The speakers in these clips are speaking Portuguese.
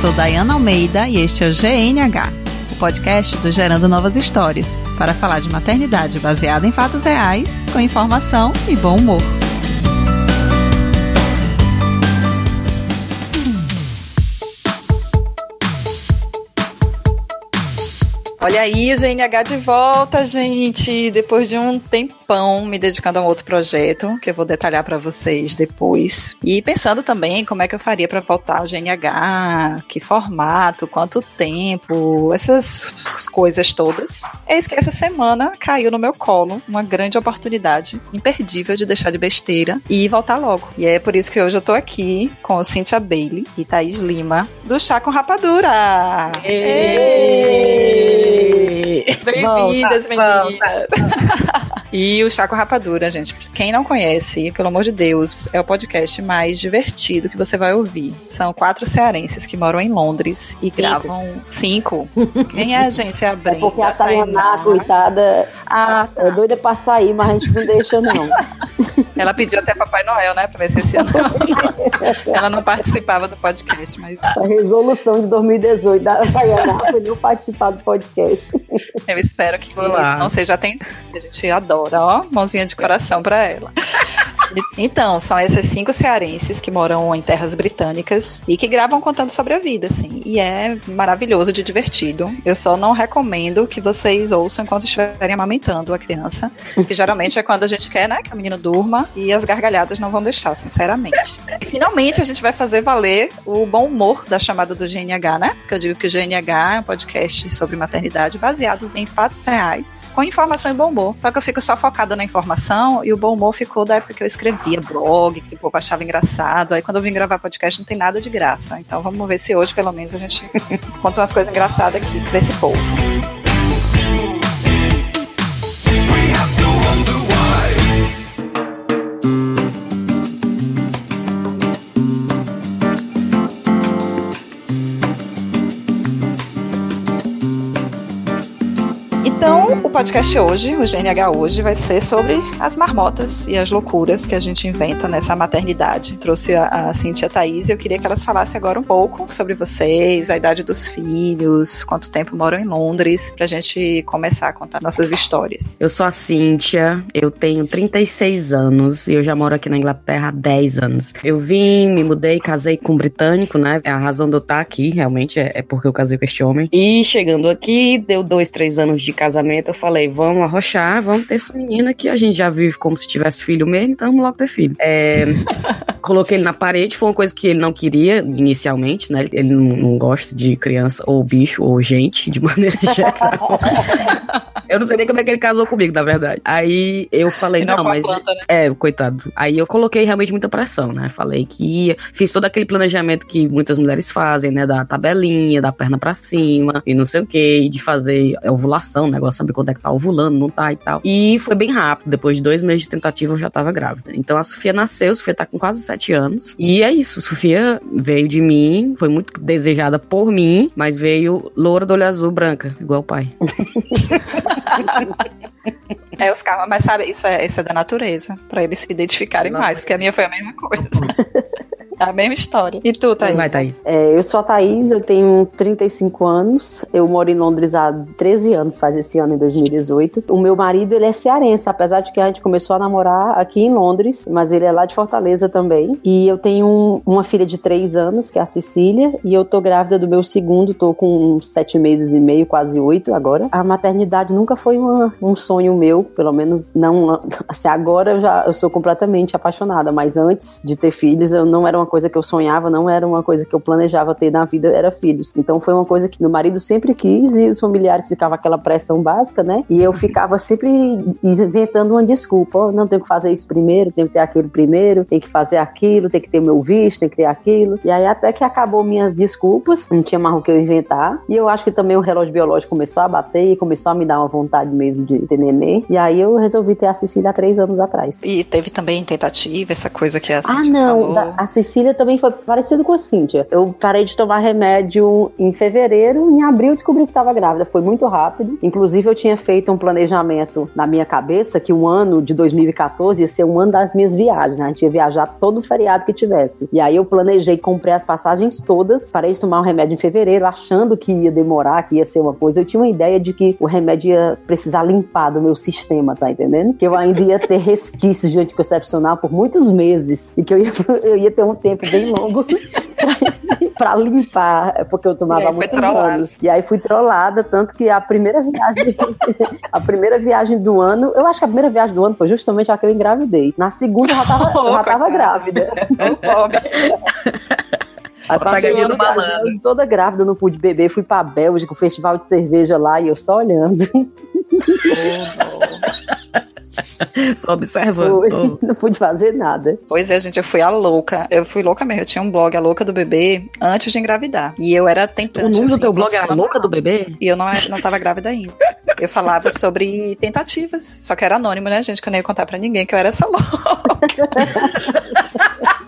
sou Dayana Almeida e este é o GNH, o podcast do Gerando Novas Histórias, para falar de maternidade baseada em fatos reais, com informação e bom humor. Olha aí, GNH de volta, gente. Depois de um tempão me dedicando a um outro projeto, que eu vou detalhar para vocês depois. E pensando também como é que eu faria para voltar ao GNH, que formato, quanto tempo, essas coisas todas. Eis que essa semana caiu no meu colo uma grande oportunidade, imperdível de deixar de besteira e voltar logo. E é por isso que hoje eu tô aqui com o Cynthia Bailey e Thaís Lima, do Chá com Rapadura. Ei! Bem-vindas, meninas! e o Chaco Rapadura, gente, quem não conhece, pelo amor de Deus, é o podcast mais divertido que você vai ouvir. São quatro cearenses que moram em Londres e cinco. gravam cinco. Quem é, gente? É a Brenda. É porque a Tainá, coitada, ah, tá. é doida pra sair, mas a gente não deixa, não. Ela pediu até Papai Noel, né? Pra ver se esse ano ela não participava do podcast. Mas... A resolução de 2018 da Tayana foi não participar do podcast. Eu espero que Olá. isso não seja atendido. A gente adora, ó. Mãozinha de coração pra ela. Então, são esses cinco cearenses que moram em terras britânicas e que gravam contando sobre a vida, assim. E é maravilhoso de divertido. Eu só não recomendo que vocês ouçam enquanto estiverem amamentando a criança, que geralmente é quando a gente quer, né, que o menino durma e as gargalhadas não vão deixar, sinceramente. E finalmente a gente vai fazer valer o bom humor da chamada do GNH, né? Porque eu digo que o GNH é um podcast sobre maternidade baseados em fatos reais, com informação e bom humor. Só que eu fico só focada na informação e o bom humor ficou da época que eu escrevia blog, que o povo achava engraçado. Aí quando eu vim gravar podcast não tem nada de graça. Então vamos ver se hoje, pelo menos, a gente conta umas coisas engraçadas aqui pra esse povo. Podcast hoje, o GNH hoje, vai ser sobre as marmotas e as loucuras que a gente inventa nessa maternidade. Trouxe a, a Cintia Thaís e eu queria que elas falassem agora um pouco sobre vocês, a idade dos filhos, quanto tempo moram em Londres, pra gente começar a contar nossas histórias. Eu sou a Cíntia, eu tenho 36 anos e eu já moro aqui na Inglaterra há 10 anos. Eu vim, me mudei, casei com um britânico, né? A razão de eu estar aqui, realmente, é, é porque eu casei com este homem. E chegando aqui, deu dois, três anos de casamento, eu falei, vamos arrochar, vamos ter essa menina que a gente já vive como se tivesse filho mesmo, então vamos logo ter filho. É, coloquei ele na parede, foi uma coisa que ele não queria inicialmente, né? Ele não, não gosta de criança ou bicho ou gente, de maneira geral. Eu não sei nem como é que ele casou comigo, na verdade. Aí eu falei, não, não mas. Planta, né? É, coitado. Aí eu coloquei realmente muita pressão, né? Falei que ia, fiz todo aquele planejamento que muitas mulheres fazem, né? Da tabelinha, da perna pra cima, e não sei o que, de fazer ovulação, negócio, saber quando é que tá ovulando, não tá e tal. E foi bem rápido, depois de dois meses de tentativa eu já tava grávida. Então a Sofia nasceu, a Sofia tá com quase sete anos. E é isso, Sofia veio de mim, foi muito desejada por mim, mas veio loura do olho azul branca, igual o pai. é os carros, mas sabe, isso é, isso é da natureza, para eles se identificarem Não, mais, porque a minha foi a mesma coisa. É a mesma história. E tu, Thaís? Vai, Thaís. É, eu sou a Thaís, eu tenho 35 anos. Eu moro em Londres há 13 anos, faz esse ano, em 2018. O meu marido, ele é cearense, apesar de que a gente começou a namorar aqui em Londres, mas ele é lá de Fortaleza também. E eu tenho um, uma filha de 3 anos, que é a Cecília, e eu tô grávida do meu segundo, tô com 7 meses e meio, quase 8 agora. A maternidade nunca foi uma, um sonho meu, pelo menos não. Assim, agora eu já eu sou completamente apaixonada, mas antes de ter filhos, eu não era uma coisa que eu sonhava, não era uma coisa que eu planejava ter na vida, era filhos. Então foi uma coisa que meu marido sempre quis e os familiares ficavam aquela pressão básica, né? E eu ficava sempre inventando uma desculpa. Oh, não, tenho que fazer isso primeiro, tenho que ter aquilo primeiro, tenho que fazer aquilo, tenho que ter meu visto, tenho que ter aquilo. E aí até que acabou minhas desculpas, não tinha mais o que eu inventar. E eu acho que também o relógio biológico começou a bater e começou a me dar uma vontade mesmo de ter neném. E aí eu resolvi ter a Cecília há três anos atrás. E teve também tentativa, essa coisa que a Ah, não, falou. a Cecília Cecília também foi parecido com a Cíntia. Eu parei de tomar remédio em fevereiro, em abril descobri que estava grávida. Foi muito rápido. Inclusive, eu tinha feito um planejamento na minha cabeça que o ano de 2014 ia ser um ano das minhas viagens. Né? A gente ia viajar todo feriado que tivesse. E aí eu planejei, comprei as passagens todas, parei de tomar o remédio em fevereiro, achando que ia demorar, que ia ser uma coisa. Eu tinha uma ideia de que o remédio ia precisar limpar do meu sistema, tá entendendo? Que eu ainda ia ter resquícios de anticoncepcional por muitos meses e que eu ia, eu ia ter um tempo bem longo pra limpar, porque eu tomava aí, muitos anos. E aí fui trollada, tanto que a primeira viagem, a primeira viagem do ano, eu acho que a primeira viagem do ano foi justamente a que eu engravidei. Na segunda eu já tava, eu já tava grávida. Aí passei o ano viajando, toda grávida, não pude beber, fui pra Bélgica, o festival de cerveja lá, e eu só olhando. Só observando. Não pude fazer nada. Pois é, gente, eu fui a louca. Eu fui louca mesmo. Eu tinha um blog, a louca do bebê, antes de engravidar. E eu era tentando. O nome assim, do teu blog era louca do bebê? E eu não, não tava grávida ainda. Eu falava sobre tentativas. Só que era anônimo, né, gente? Que eu nem ia contar pra ninguém que eu era essa louca.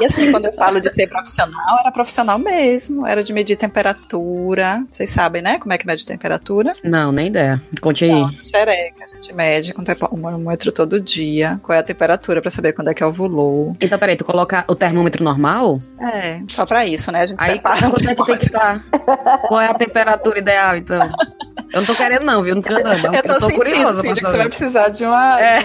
E assim, quando eu falo de ser profissional, era profissional mesmo. Era de medir temperatura. Vocês sabem, né? Como é que mede temperatura? Não, nem ideia. Conte aí. Não, xereca. A gente mede com um termômetro todo dia. Qual é a temperatura pra saber quando é que ovulou. Então, peraí, tu coloca o termômetro normal? É, só pra isso, né? A gente aí, separa. Quanto é que tem que estar? Qual é a temperatura ideal, então? Eu não tô querendo, não, viu? Não tô, não. Eu tô, eu tô curiosa filho, que você vai precisar de uma. É.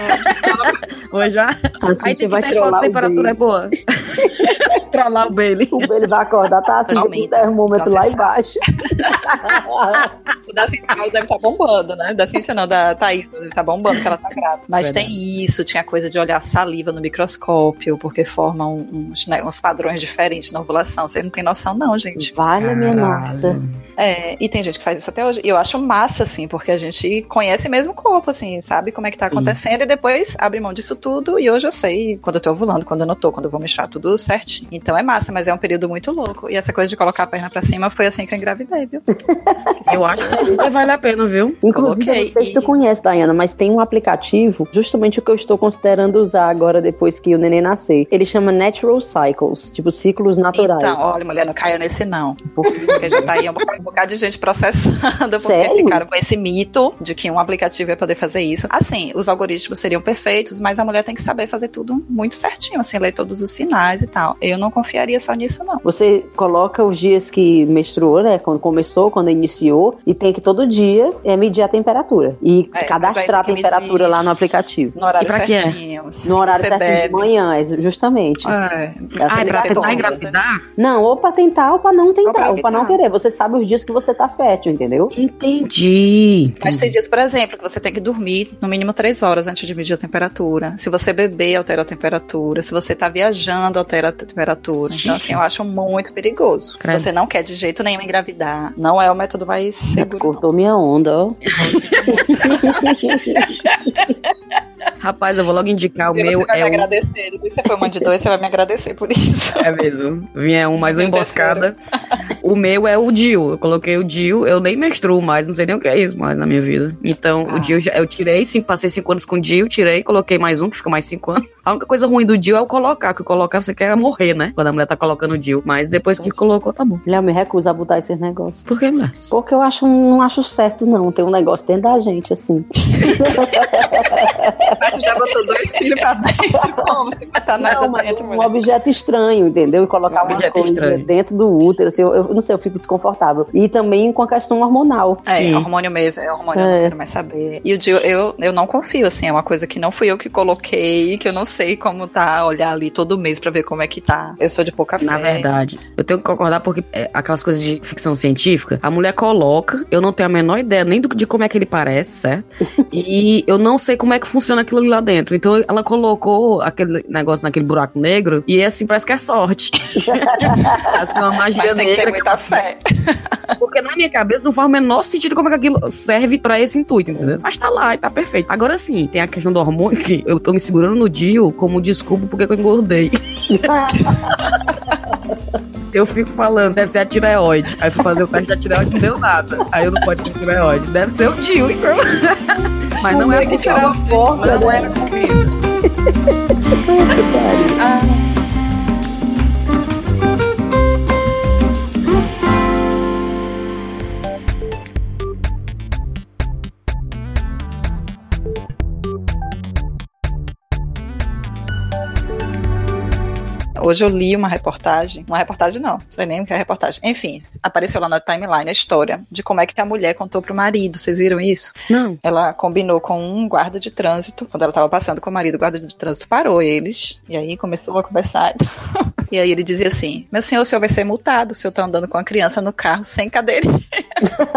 Vou já. Assim, Aí tem vai que a temperatura é boa. trollar o Bailey. O Bailey vai acordar, tá assim, com o termômetro lá embaixo. o da Cintia deve estar tá bombando, né? Da Cintia não, da Thaís deve estar tá bombando, que ela tá grávida. Mas Verdade. tem isso, tinha coisa de olhar saliva no microscópio, porque formam uns, né, uns padrões diferentes na ovulação. Você não tem noção, não, gente. Vale a minha nossa. É, e tem gente que faz isso até hoje. E eu acho massa, assim, porque a gente conhece mesmo o corpo, assim, sabe como é que tá acontecendo Sim. e depois abre mão disso tudo. E hoje eu sei quando eu tô ovulando, quando eu não tô, quando eu vou mexer tudo certinho. Então é massa, mas é um período muito louco. E essa coisa de colocar a perna pra cima foi assim que eu engravidei, viu? eu acho que super vale a pena, viu? Inclusive, Coloquei, não sei e... se tu conhece, Dayana, mas tem um aplicativo, justamente o que eu estou considerando usar agora depois que o neném nascer. Ele chama Natural Cycles, tipo ciclos naturais. Então, olha, mulher, não caia nesse não. Porque já tá aí um bocado de gente processando, porque Sério? ficaram com esse mito de que um aplicativo ia poder fazer isso. Assim, os algoritmos seriam perfeitos, mas a mulher tem que saber fazer tudo muito certinho, assim, ler todos os sinais e tal. Eu não confiaria só nisso, não. Você coloca os dias que menstruou, né? Quando começou, quando iniciou, e tem que todo dia é, medir a temperatura. E é, cadastrar a temperatura lá no aplicativo. No horário certinho. No horário certinho deve. de manhã, justamente. É. Ah, é pra tentar engravidar? Não, ou pra tentar ou pra não tentar, ou pra, ou pra não querer. Você sabe os dias que você tá fértil, entendeu? Entendi. Mas tem dias, por exemplo, que você tem que dormir no mínimo três horas antes de medir a temperatura. Se você beber, altera a temperatura. Se você tá viajando, altera a temperatura. Então, assim, eu acho muito perigoso. Se você não quer de jeito nenhum engravidar, não é o método mais seguro. Cortou minha onda, ó. Rapaz, eu vou logo indicar o e meu. Você vai é me um... agradecer. Depois você foi uma de dois, você vai me agradecer por isso. É mesmo. Vinha um mais uma emboscada. o meu é o Dio. Eu coloquei o Dio. Eu nem menstruo mais, não sei nem o que é isso mais na minha vida. Então, ah. o Dio eu tirei, sim, passei cinco anos com o Dio, tirei, coloquei mais um, que fica mais cinco anos. A única coisa ruim do Dio é o colocar, que colocar você quer morrer, né? Quando a mulher tá colocando o Dio. Mas depois que colocou, tá bom. Mulher, me recusa a botar esses negócios. Por que, mulher? Porque eu acho, não acho certo, não. Tem um negócio dentro da gente, assim. Já botou dois filhos pra dentro. Como? Você botar nada não, dentro, Um objeto estranho, entendeu? E colocar um uma coisa estranho. dentro do útero, assim, eu, eu, não sei, eu fico desconfortável. E também com a questão hormonal. É, Sim. hormônio mesmo, é hormônio, é. eu não quero mais saber. E o Dio, eu, eu não confio, assim, é uma coisa que não fui eu que coloquei, que eu não sei como tá, olhar ali todo mês pra ver como é que tá. Eu sou de pouca fé. Na verdade, eu tenho que concordar porque é, aquelas coisas de ficção científica, a mulher coloca, eu não tenho a menor ideia nem do, de como é que ele parece, certo? e eu não sei como é que funciona aquilo lá dentro. Então ela colocou aquele negócio naquele buraco negro e assim parece que é sorte. assim, uma magia Mas tem negra. Que ter muita fé. Porque na minha cabeça não faz o menor sentido como é que aquilo serve pra esse intuito, entendeu? Mas tá lá e tá perfeito. Agora sim, tem a questão do hormônio que eu tô me segurando no Dio como desculpa porque eu engordei. eu fico falando, deve ser a tireoide. Aí fui fazer o teste da tireoide não deu nada. Aí eu não pode ter tireoide. Deve ser o Dio, então. Mas não é que tirar o Não era comida. ah. Hoje eu li uma reportagem, uma reportagem não, não sei nem o que é reportagem. Enfim, apareceu lá na timeline a história de como é que a mulher contou pro marido. Vocês viram isso? Não. Ela combinou com um guarda de trânsito. Quando ela tava passando com o marido, o guarda de trânsito parou eles. E aí começou a conversar. E aí ele dizia assim: Meu senhor, o senhor vai ser multado. O senhor tá andando com a criança no carro sem cadeirinha.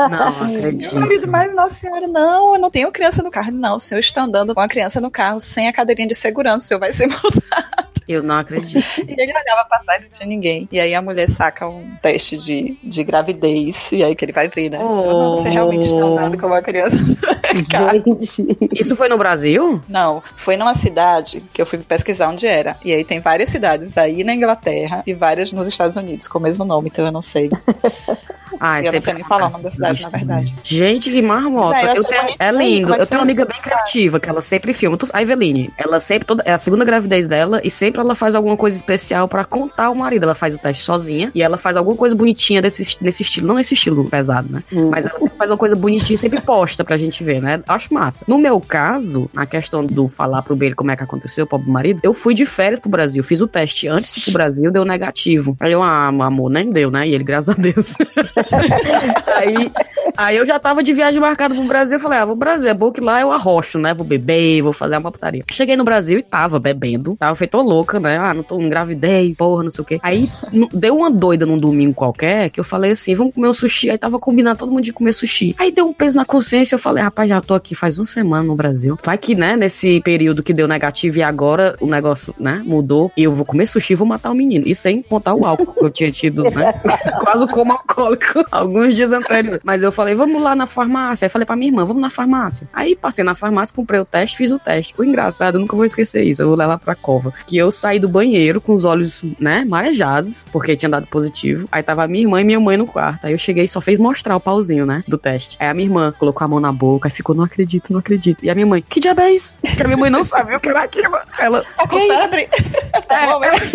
Não, acredito. Marido, mas nossa senhora, não, eu não tenho criança no carro. Não, o senhor está andando com a criança no carro sem a cadeirinha de segurança. O senhor vai ser multado. Eu não acredito. E ele olhava pra trás e não tinha ninguém. E aí a mulher saca um teste de, de gravidez. E aí que ele vai ver, né? Oh. Você realmente está andando com uma criança. Isso foi no Brasil? Não, foi numa cidade que eu fui pesquisar onde era. E aí tem várias cidades aí na Inglaterra e várias nos Estados Unidos com o mesmo nome, então eu não sei. Ah, eu não sei nem falar o nome da cidade, na verdade. Gente, que marmota. Aí eu Eu tenho- é lindo. é Eu tenho uma amiga bem criativa, que ela sempre filma. A Eveline, ela sempre, toda, é a segunda gravidez dela, e sempre ela faz alguma coisa especial pra contar ao marido. Ela faz o teste sozinha, e ela faz alguma coisa bonitinha desse, nesse estilo. Não nesse estilo pesado, né? Hum. Mas ela sempre faz uma coisa bonitinha e sempre posta pra gente ver, né? Acho massa. No meu caso, na questão do falar pro Bailey como é que aconteceu, o pobre marido, eu fui de férias pro Brasil. Fiz o teste antes de ir pro Brasil, deu negativo. Aí eu, ah, amor, nem deu, né? E ele, graças a Deus. aí, aí eu já tava de viagem marcada pro Brasil. Eu falei, ah, vou pro Brasil. É bom que lá eu arrocho, né? Vou beber, vou fazer uma putaria. Cheguei no Brasil e tava bebendo. Tava feito louca, né? Ah, não tô engravidei, porra, não sei o quê. Aí deu uma doida num domingo qualquer que eu falei assim, vamos comer um sushi. Aí tava combinando todo mundo de comer sushi. Aí deu um peso na consciência. Eu falei, rapaz, já tô aqui faz uma semana no Brasil. Vai que, né, nesse período que deu negativo e agora o negócio, né, mudou. E eu vou comer sushi e vou matar o menino. E sem contar o álcool que eu tinha tido, né? Quase como alcoólico alguns dias anteriores. Mas eu falei, vamos lá na farmácia. Aí falei pra minha irmã, vamos na farmácia. Aí passei na farmácia, comprei o teste, fiz o teste. O engraçado, eu nunca vou esquecer isso. Eu vou levar pra cova. Que eu saí do banheiro com os olhos, né, marejados, porque tinha dado positivo. Aí tava minha irmã e minha mãe no quarto. Aí eu cheguei e só fez mostrar o pauzinho, né, do teste. Aí a minha irmã colocou a mão na boca e ficou, não acredito, não acredito. E a minha mãe, que diabo é isso? Que a minha mãe não sabia o que era aquilo. Ela, Tá com "Que isso?" febre? Tá bom, É, mas-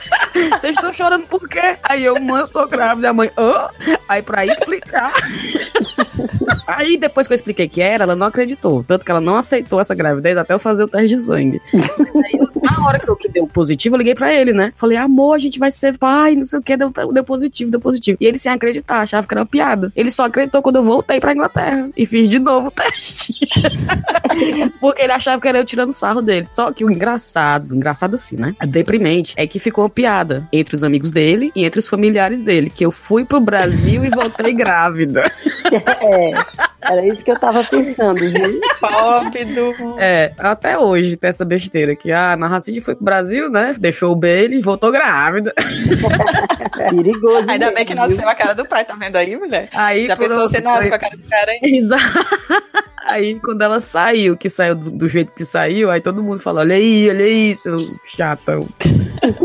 Vocês estão chorando por quê? Aí eu, mãe, eu tô grávida. A mãe, hã? Aí pra explicar. Aí depois que eu expliquei que era, ela não acreditou. Tanto que ela não aceitou essa gravidez até eu fazer o teste de sangue. Aí, eu- na hora que eu que deu positivo, eu liguei pra ele, né? Falei, amor, a gente vai ser pai, não sei o que, deu, deu positivo, deu positivo. E ele sem acreditar, achava que era uma piada. Ele só acreditou quando eu voltei pra Inglaterra e fiz de novo o teste. Porque ele achava que era eu tirando sarro dele. Só que o engraçado, engraçado assim, né? Deprimente, é que ficou uma piada entre os amigos dele e entre os familiares dele. Que eu fui pro Brasil e voltei grávida. É, era isso que eu tava pensando, viu? Pobre do... É, até hoje tem essa besteira que ah, a Narracide foi pro Brasil, né? Deixou o Bailey e voltou grávida. Perigoso. Ainda bem que nasceu a cara do pai, tá vendo aí, mulher? Aí, Já pensou você nasce foi- com a cara do cara aí? Exato. Aí, quando ela saiu, que saiu do, do jeito que saiu, aí todo mundo falou: olha aí, olha aí, seu chatão.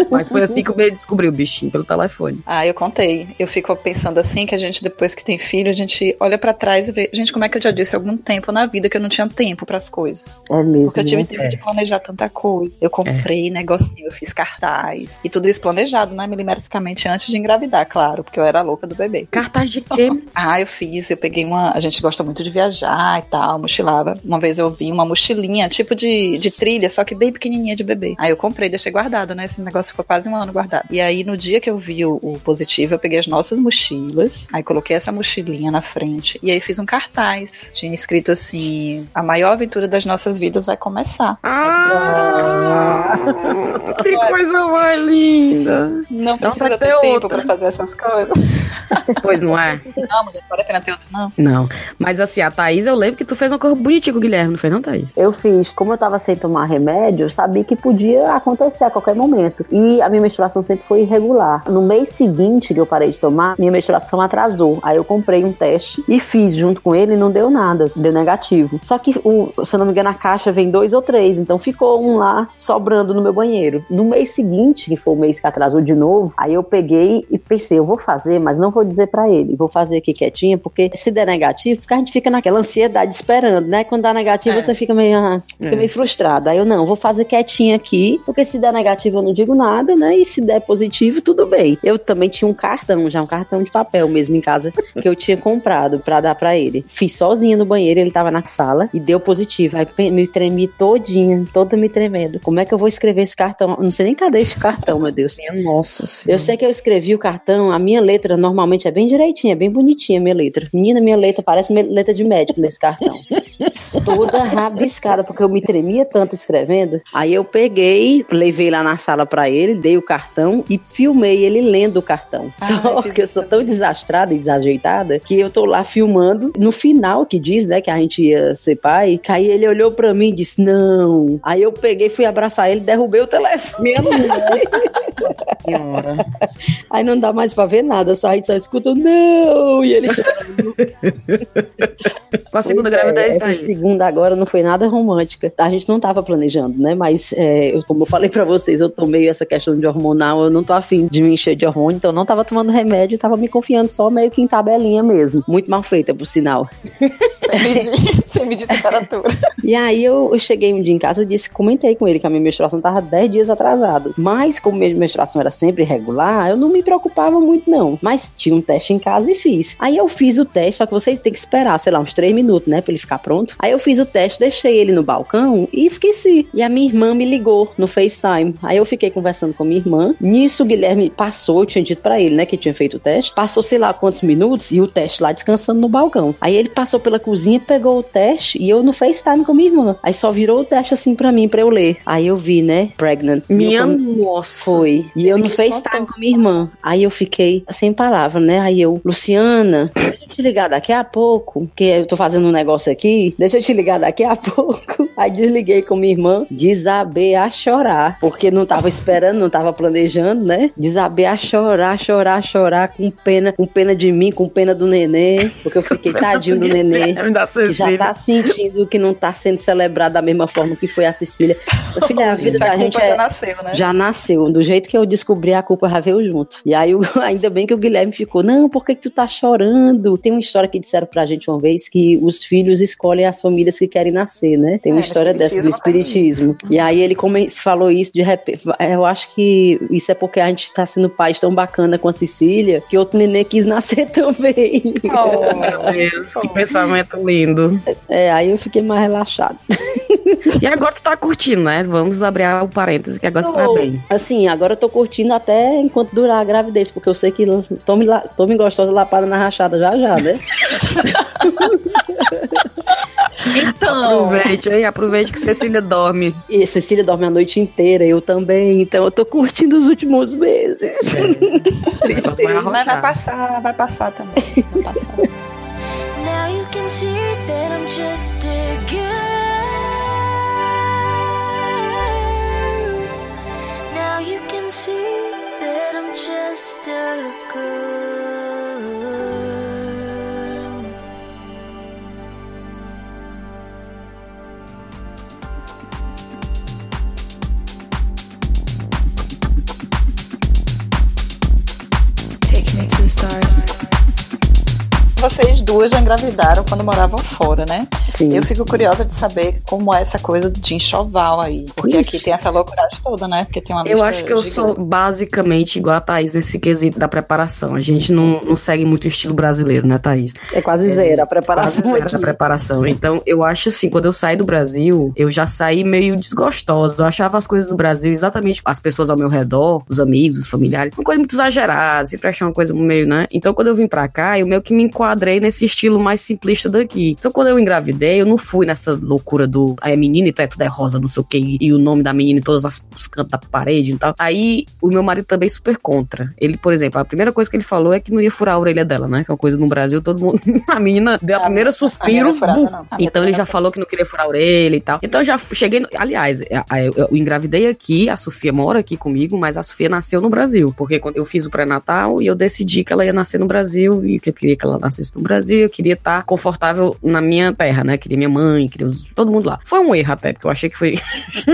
Mas foi assim que o Bailey descobriu o bichinho, pelo telefone. Ah, eu contei. Eu fico pensando assim que a gente, depois que tem filho, a gente olha pra trás e vê. Gente, como é que eu já disse algum tempo na vida que eu não tinha tempo pras coisas? É mesmo. Porque eu tive né? tempo de planejar tanta coisa. Eu comprei negocinho, eu fiz cartaz. E tudo isso planejado, né? Milimetricamente antes de engravidar, claro, porque eu era louca do bebê. Cartaz de quê? Ah, eu fiz, eu peguei uma. A gente gosta muito de viajar e tal, mochilava. Uma vez eu vi uma mochilinha, tipo de, de trilha, só que bem pequenininha de bebê. Aí eu comprei, deixei guardado, né? Esse negócio ficou quase um ano guardado. E aí no dia que eu vi o, o positivo, eu peguei as nossas mochilas, aí coloquei essa mochilinha na frente e aí fiz um cartaz. Tinha escrito assim: a maior aventura das nossas vidas vai começar. Ah, que coisa mais linda. Não Não precisa vai ter ter tempo pra fazer essas coisas. Pois não é? Não, mulher, não vale a pena ter outro, não. Não. Mas assim, a Thaís, eu lembro que tu fez uma coisa bonitinha com o Guilherme, não fez não, Thaís? Eu fiz, como eu tava sem tomar remédio, eu sabia que podia acontecer a qualquer momento. E a minha menstruação sempre foi irregular. No mês seguinte que eu parei de tomar, minha menstruação atrasou. Aí eu comprei um teste e fiz junto com ele e não deu nada, deu negativo. Só que, o, se eu não me engano, a caixa vem dois ou três, então ficou um lá sobrando no meu banheiro. No mês seguinte, que foi o mês que atrasou de novo, aí eu peguei e pensei, eu vou fazer, mas não vou vou dizer para ele? Vou fazer aqui quietinha, porque se der negativo, a gente fica naquela ansiedade esperando, né? Quando dá negativo, é. você fica meio, ah, fica é. meio frustrado. Aí eu não, vou fazer quietinha aqui, porque se der negativo eu não digo nada, né? E se der positivo, tudo bem. Eu também tinha um cartão, já um cartão de papel mesmo em casa, que eu tinha comprado para dar para ele. Fiz sozinha no banheiro, ele tava na sala e deu positivo. Aí me tremi todinha, toda me tremendo. Como é que eu vou escrever esse cartão? Não sei nem cadê esse cartão, meu Deus. Nossa senhora. Eu sei que eu escrevi o cartão, a minha letra normalmente é bem direitinha, é bem bonitinha a minha letra. Menina, minha letra parece letra de médico nesse cartão. Toda rabiscada, porque eu me tremia tanto escrevendo. Aí eu peguei, levei lá na sala para ele, dei o cartão e filmei ele lendo o cartão. Ah, Só que eu sou tão desastrada e desajeitada que eu tô lá filmando. No final, que diz, né, que a gente ia ser pai, que aí ele olhou para mim e disse: Não. Aí eu peguei, fui abraçar ele, derrubei o telefone. Minha senhora. Aí não dá mais pra ver nada, só a gente só escuta não, e ele chorando. Com a segunda pois gravidez é, tá Essa segunda agora não foi nada romântica. A gente não tava planejando, né? Mas, é, eu, como eu falei pra vocês, eu tomei essa questão de hormonal, eu não tô afim de me encher de hormônio, então eu não tava tomando remédio, tava me confiando só meio que em tabelinha mesmo. Muito mal feita, por sinal. Medir, sem medir temperatura. E aí eu, cheguei um dia em casa, eu disse, comentei com ele que a minha menstruação tava 10 dias atrasada. Mas como minha menstruação era sempre regular, eu não me preocupava muito não. Mas tinha um teste em casa e fiz. Aí eu fiz o teste, só que vocês tem que esperar, sei lá, uns 3 minutos, né, pra ele ficar pronto. Aí eu fiz o teste, deixei ele no balcão e esqueci. E a minha irmã me ligou no FaceTime. Aí eu fiquei conversando com a minha irmã. Nisso o Guilherme passou, eu tinha dito para ele, né, que tinha feito o teste. Passou sei lá quantos minutos e o teste lá descansando no balcão. Aí ele passou pela cozinha, pegou o teste e eu no FaceTime com a minha irmã. Aí só virou o teste assim para mim, para eu ler. Aí eu vi, né, pregnant. Minha nossa. Foi. E eu no FaceTime com a minha irmã. Aí eu fiquei sem palavra, né? Aí eu, Luciana, deixa eu te ligar daqui a pouco, que eu tô fazendo um negócio aqui. Deixa eu te ligar daqui a pouco. Aí desliguei com minha irmã, desabei a chorar, porque não tava esperando, não tava planejando, né? Desabei a chorar, chorar, chorar, com pena, com pena de mim, com pena do nenê, porque eu fiquei tadinho do nenê. Já tá sentindo que não tá sendo celebrado da mesma forma que foi a Cecília. Meu filho, a vida da gente é, já nasceu, né? Já nasceu. Do jeito que eu descobri, a culpa já veio junto. E aí, ainda bem que o Guilherme ficou, não, por que, que tu tá chorando? Tem uma história que disseram pra gente uma vez que os filhos escolhem as famílias que querem nascer, né? Tem uma é, história dessa do espiritismo. E aí ele como falou isso de repente. Eu acho que isso é porque a gente tá sendo pais tão bacana com a Cecília que outro nenê quis nascer também. Oh, meu Deus, que pensamento lindo. É, aí eu fiquei mais relaxado. E agora tu tá curtindo, né? Vamos abrir o parêntese que agora você tá bem. Assim, agora eu tô curtindo até enquanto durar a gravidez, porque eu sei que tome, tome gostosa lapada na rachada já já, né? Então. Aproveite, hein? Aproveite que Cecília dorme. E Cecília dorme a noite inteira, eu também. Então eu tô curtindo os últimos meses. É. Mas vai passar, vai passar também. Vai passar. Now you can see that I'm just a girl. Now you can see that I'm just a girl. Vocês duas já engravidaram quando moravam fora, né? Sim. Eu fico curiosa de saber como é essa coisa de enxoval aí. Porque Ixi. aqui tem essa loucuragem toda, né? Porque tem uma Eu acho que eu gigante. sou basicamente igual a Thaís nesse quesito da preparação. A gente não, não segue muito o estilo brasileiro, né, Thaís? É quase é, zero a preparação. Quase zero a preparação. Então, eu acho assim, quando eu saí do Brasil, eu já saí meio desgostosa. Eu achava as coisas do Brasil exatamente as pessoas ao meu redor, os amigos, os familiares, uma coisa muito exagerada, sempre achei uma coisa meio, né? Então, quando eu vim pra cá, eu meio que me enquadro enquadrei nesse estilo mais simplista daqui. Então, quando eu engravidei, eu não fui nessa loucura do. Aí a menina e tudo é rosa, não sei o que, e o nome da menina em todos os cantos da parede e tal. Aí o meu marido também super contra. Ele, por exemplo, a primeira coisa que ele falou é que não ia furar a orelha dela, né? Que é uma coisa no Brasil, todo mundo. a menina deu a, a primeira suspiro. Furada, então ele já falou que não queria furar a orelha e tal. Então eu já cheguei. No... Aliás, eu, eu engravidei aqui, a Sofia mora aqui comigo, mas a Sofia nasceu no Brasil. Porque quando eu fiz o pré-natal e eu decidi que ela ia nascer no Brasil e que eu queria que ela nascesse no Brasil, eu queria estar confortável na minha terra, né? Queria minha mãe, queria os, todo mundo lá. Foi um erro até, porque eu achei que foi,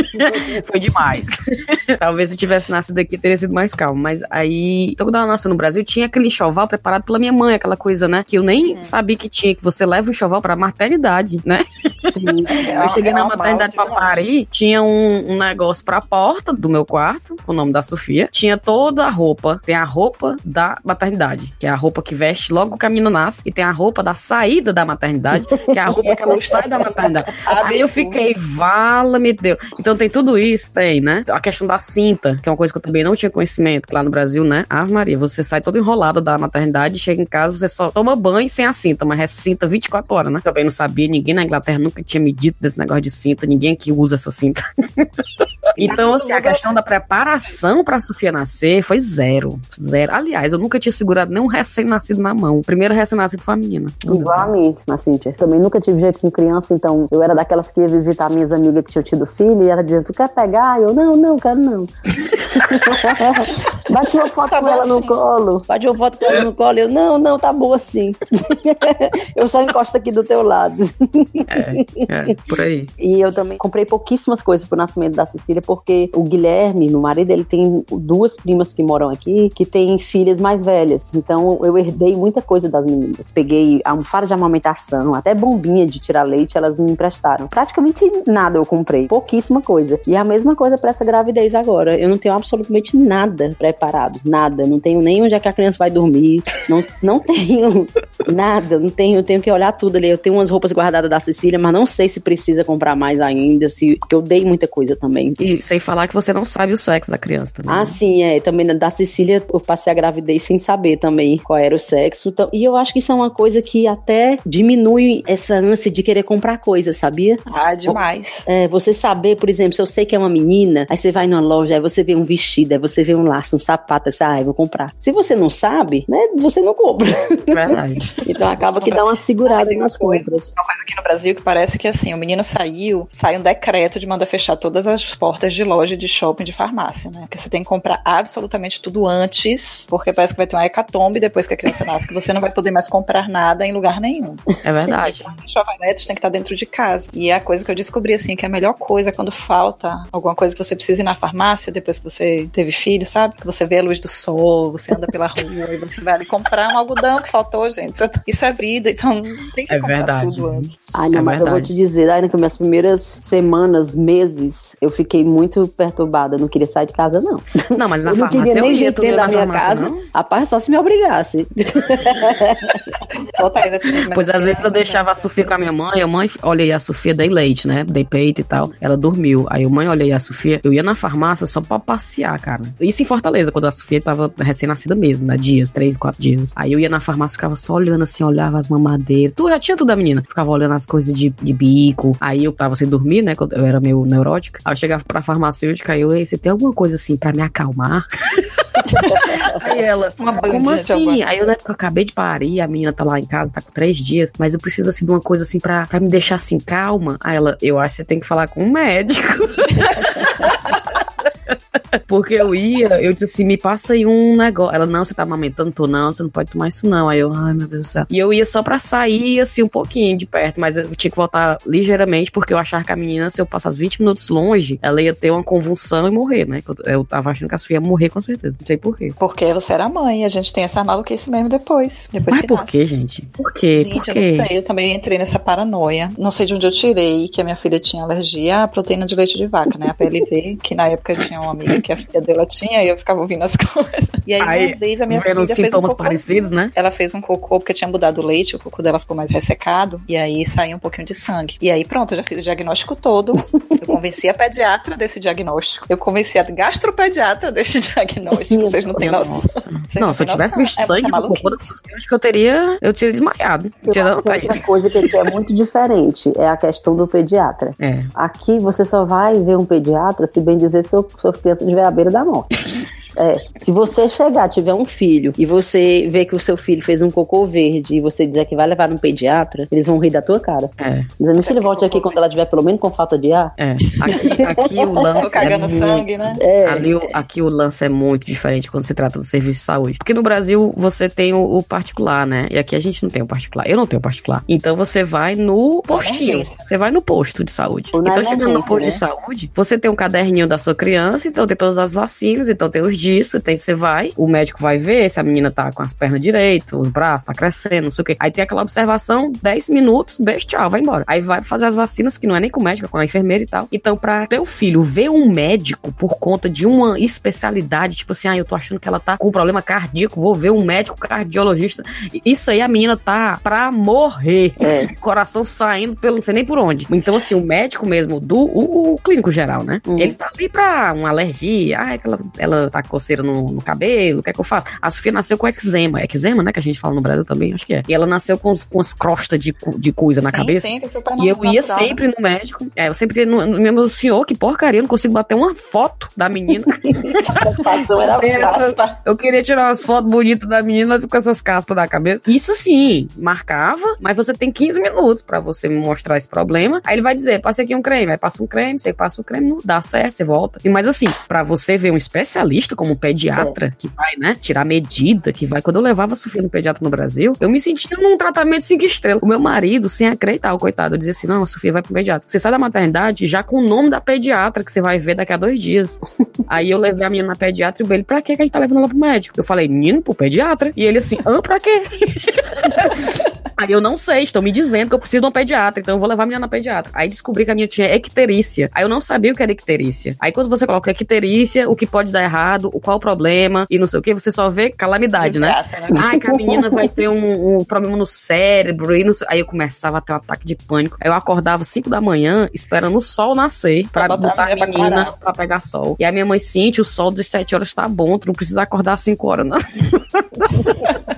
foi demais. Talvez se tivesse nascido aqui teria sido mais calmo. Mas aí, então, quando ela nasceu no Brasil, tinha aquele enxoval preparado pela minha mãe, aquela coisa, né? Que eu nem uhum. sabia que tinha, que você leva o enxoval pra maternidade, né? Sim, é, eu cheguei é na maternidade pra parir, tinha um, um, negócio pra porta do meu quarto, com o nome da Sofia. Tinha toda a roupa. Tem a roupa da maternidade, que é a roupa que veste logo que a menina nasce, e tem a roupa da saída da maternidade, que é a roupa que ela sai da maternidade. Aí eu fiquei, vala me deu. Então tem tudo isso, tem, né? A questão da cinta, que é uma coisa que eu também não tinha conhecimento, que lá no Brasil, né? Ah, Maria, você sai toda enrolada da maternidade, chega em casa, você só toma banho sem a cinta, mas é cinta 24 horas, né? Também não sabia, ninguém na Inglaterra nunca tinha me dito desse negócio de cinta, ninguém que usa essa cinta. então, assim, a questão da preparação pra Sofia nascer foi zero. Zero. Aliás, eu nunca tinha segurado nenhum recém-nascido na mão. O primeiro recém-nascido foi a menina. Igual a mim, na Cíntia. Também nunca tive jeito com criança, então eu era daquelas que ia visitar minhas amigas que tinham tido filho e ela dizia: Tu quer pegar? Eu, não, não, quero não. Bate uma foto tá com ela no colo. Bate uma foto com ela no colo. Eu, não, não, tá boa assim. eu só encosto aqui do teu lado. É, é, por aí. E eu também comprei pouquíssimas coisas pro nascimento da Cecília, porque o Guilherme, meu marido, ele tem duas primas que moram aqui, que têm filhas mais velhas. Então eu herdei muita coisa das meninas. Peguei almofada de amamentação, até bombinha de tirar leite, elas me emprestaram. Praticamente nada eu comprei, pouquíssima coisa. E a mesma coisa para essa gravidez agora. Eu não tenho absolutamente nada preparado, nada. Não tenho nem onde é que a criança vai dormir, não, não tenho nada, não tenho, tenho que olhar tudo ali. Eu tenho umas roupas guardadas da Cecília, mas não sei se precisa comprar mais ainda, se porque eu dei muita coisa também. E sem falar que você não sabe o sexo da criança também. Ah, né? sim, é. Também da Cecília eu passei a gravidez sem saber também qual era o sexo. Então, e eu acho que isso é uma coisa que até diminui essa ânsia de querer comprar coisas, sabia? Ah, demais. É, você saber, por exemplo, se eu sei que é uma menina, aí você vai numa loja, aí você vê um vestido, aí você vê um laço, um sapato, aí você, ah, eu vou comprar. Se você não sabe, né, você não compra. Verdade. então acaba que dá uma segurada nas compras. Uma coisa aqui no Brasil que parece que assim, o menino saiu, sai um decreto de mandar fechar todas as portas de loja, de shopping, de farmácia, né? Porque você tem que comprar absolutamente tudo antes, porque parece que vai ter uma hecatombe depois que a criança nasce, que você não vai poder mais comprar nada em lugar nenhum. É verdade. Os tem que estar dentro de casa. E é a coisa que eu descobri, assim, que é a melhor coisa quando falta alguma coisa que você precisa ir na farmácia depois que você teve filho, sabe? Que você vê a luz do sol, você anda pela rua e você vai ali comprar um algodão que faltou, gente. Isso é vida, então tem que é comprar verdade. tudo antes. Ai, não, é mas verdade. Eu vou te dizer, ainda que minhas primeiras semanas, meses, eu fiquei muito perturbada. não queria sair de casa, não. Não, mas na eu não farmácia queria nem jeito dentro da minha casa. Não? Rapaz, só se me obrigasse. pois às vezes eu deixava a Sofia com a minha mãe, a mãe, olha aí, a Sofia dei leite, né? Dei peito e tal. Ela dormiu. Aí a mãe, olha aí, a Sofia, eu ia na farmácia só pra passear, cara. Isso em Fortaleza, quando a Sofia tava recém-nascida mesmo, né? Dias, três, quatro dias. Aí eu ia na farmácia, ficava só olhando assim, olhava as mamadeiras. Tu já tinha tudo da menina. Ficava olhando as coisas de, de bico. Aí eu tava sem dormir, né? Quando eu era meio neurótica. Aí eu chegava pra farmacêutica, aí eu, ei, você tem alguma coisa assim pra me acalmar? Aí ela, uma como assim? Aí eu, né, eu acabei de parir, a menina tá lá em casa, tá com três dias, mas eu preciso, assim, de uma coisa, assim, pra, pra me deixar, assim, calma. Aí ela, eu acho que você tem que falar com um médico. Porque eu ia, eu disse assim, me passa aí um negócio. Ela, não, você tá amamentando? Tô não, você não pode tomar isso não. Aí eu, ai meu Deus do céu. E eu ia só pra sair, assim, um pouquinho de perto, mas eu tinha que voltar ligeiramente, porque eu achava que a menina, se eu passasse 20 minutos longe, ela ia ter uma convulsão e morrer, né? Eu tava achando que a Sofia ia morrer com certeza. Não sei porquê. Porque você era mãe, a gente tem essa maluquice mesmo depois. depois mas por quê, gente? Por quê? Gente, por quê? eu não sei, eu também entrei nessa paranoia. Não sei de onde eu tirei que a minha filha tinha alergia à proteína de leite de vaca, né? A PLV, que na época tinha uma amiga que a filha dela tinha e eu ficava ouvindo as coisas. E aí, aí uma vez a minha filha fez um cocô, parecidos, né? Ela fez um cocô porque tinha mudado o leite, o cocô dela ficou mais ressecado e aí saiu um pouquinho de sangue. E aí pronto, eu já fiz o diagnóstico todo. Eu convenci a pediatra desse diagnóstico. Eu convenci a gastropediatra desse diagnóstico. Vocês não têm noção. Não, se eu tivesse visto é sangue no cocô eu acho que eu teria, eu teria desmaiado. Tirando outra coisa que é muito diferente é a questão do pediatra. É. Aqui você só vai ver um pediatra se bem dizer se sua criança estiver à beira da morte. É. Se você chegar, tiver um filho e você ver que o seu filho fez um cocô verde e você dizer que vai levar no pediatra, eles vão rir da tua cara. É. Dizer, minha filha, volte aqui quando ela tiver pelo menos com falta de ar. É. Aqui, aqui o lance. É muito, sangue, né? É. Ali, o- aqui o lance é muito diferente quando se trata do serviço de saúde. Porque no Brasil você tem o, o particular, né? E aqui a gente não tem o particular. Eu não tenho particular. Então você vai no postinho. Você vai no posto de saúde. Então chegando no posto de né? saúde, você tem um caderninho da sua criança, então tem todas as vacinas, então tem os disso, tem você vai, o médico vai ver se a menina tá com as pernas direitas, os braços, tá crescendo, não sei o quê. Aí tem aquela observação, 10 minutos, beijo, tchau, vai embora. Aí vai fazer as vacinas, que não é nem com o médico, é com a enfermeira e tal. Então, pra teu filho ver um médico por conta de uma especialidade, tipo assim, ah, eu tô achando que ela tá com um problema cardíaco, vou ver um médico cardiologista. Isso aí a menina tá pra morrer. É. Coração saindo pelo não sei nem por onde. Então, assim, o médico mesmo, do o, o clínico geral, né? Uhum. Ele tá ali pra uma alergia. Ah, é que ela, ela tá coceira no, no cabelo, o que é que eu faço? A Sofia nasceu com eczema. Eczema, né? Que a gente fala no Brasil também, acho que é. E ela nasceu com, com as crostas de, de coisa na sim, cabeça. E eu ia natural, sempre no médico. É, eu sempre ia no, no meu senhor, que porcaria, eu não consigo bater uma foto da menina. Essa-. Eu queria tirar umas fotos bonitas da menina com essas caspas na cabeça. Isso sim, marcava, mas você tem 15 minutos pra você mostrar esse problema. Aí ele vai dizer, passe aqui um creme, aí passa um creme, você passa o creme, não dá certo, você volta. E mas assim, pra você ver um especialista como pediatra que vai, né, tirar medida, que vai quando eu levava a Sofia no pediatra no Brasil, eu me sentia num tratamento cinco estrelas. O meu marido, sem acreditar, o coitado, eu dizia assim: "Não, a Sofia vai pro pediatra". Você sai da maternidade já com o nome da pediatra que você vai ver daqui a dois dias. Aí eu levei a menina na pediatra e ele, pra que que a gente tá levando ela pro médico? Eu falei, menino, pro pediatra. E ele assim, ah, pra quê? Aí eu não sei, estão me dizendo que eu preciso de um pediatra, então eu vou levar a menina na pediatra. Aí descobri que a minha tinha icterícia. Aí eu não sabia o que era icterícia. Aí quando você coloca icterícia, o que pode dar errado, o qual o problema e não sei o que, você só vê calamidade, né? Desgraça, né? Ai, que a menina vai ter um, um problema no cérebro e não sei. Aí eu começava a ter um ataque de pânico. Aí eu acordava 5 da manhã esperando o sol nascer pra, Pra botar a menina pra menina pra pegar sol. E a minha mãe, Cintia, o sol das 7 horas tá bom, tu não precisa acordar às 5 horas, não.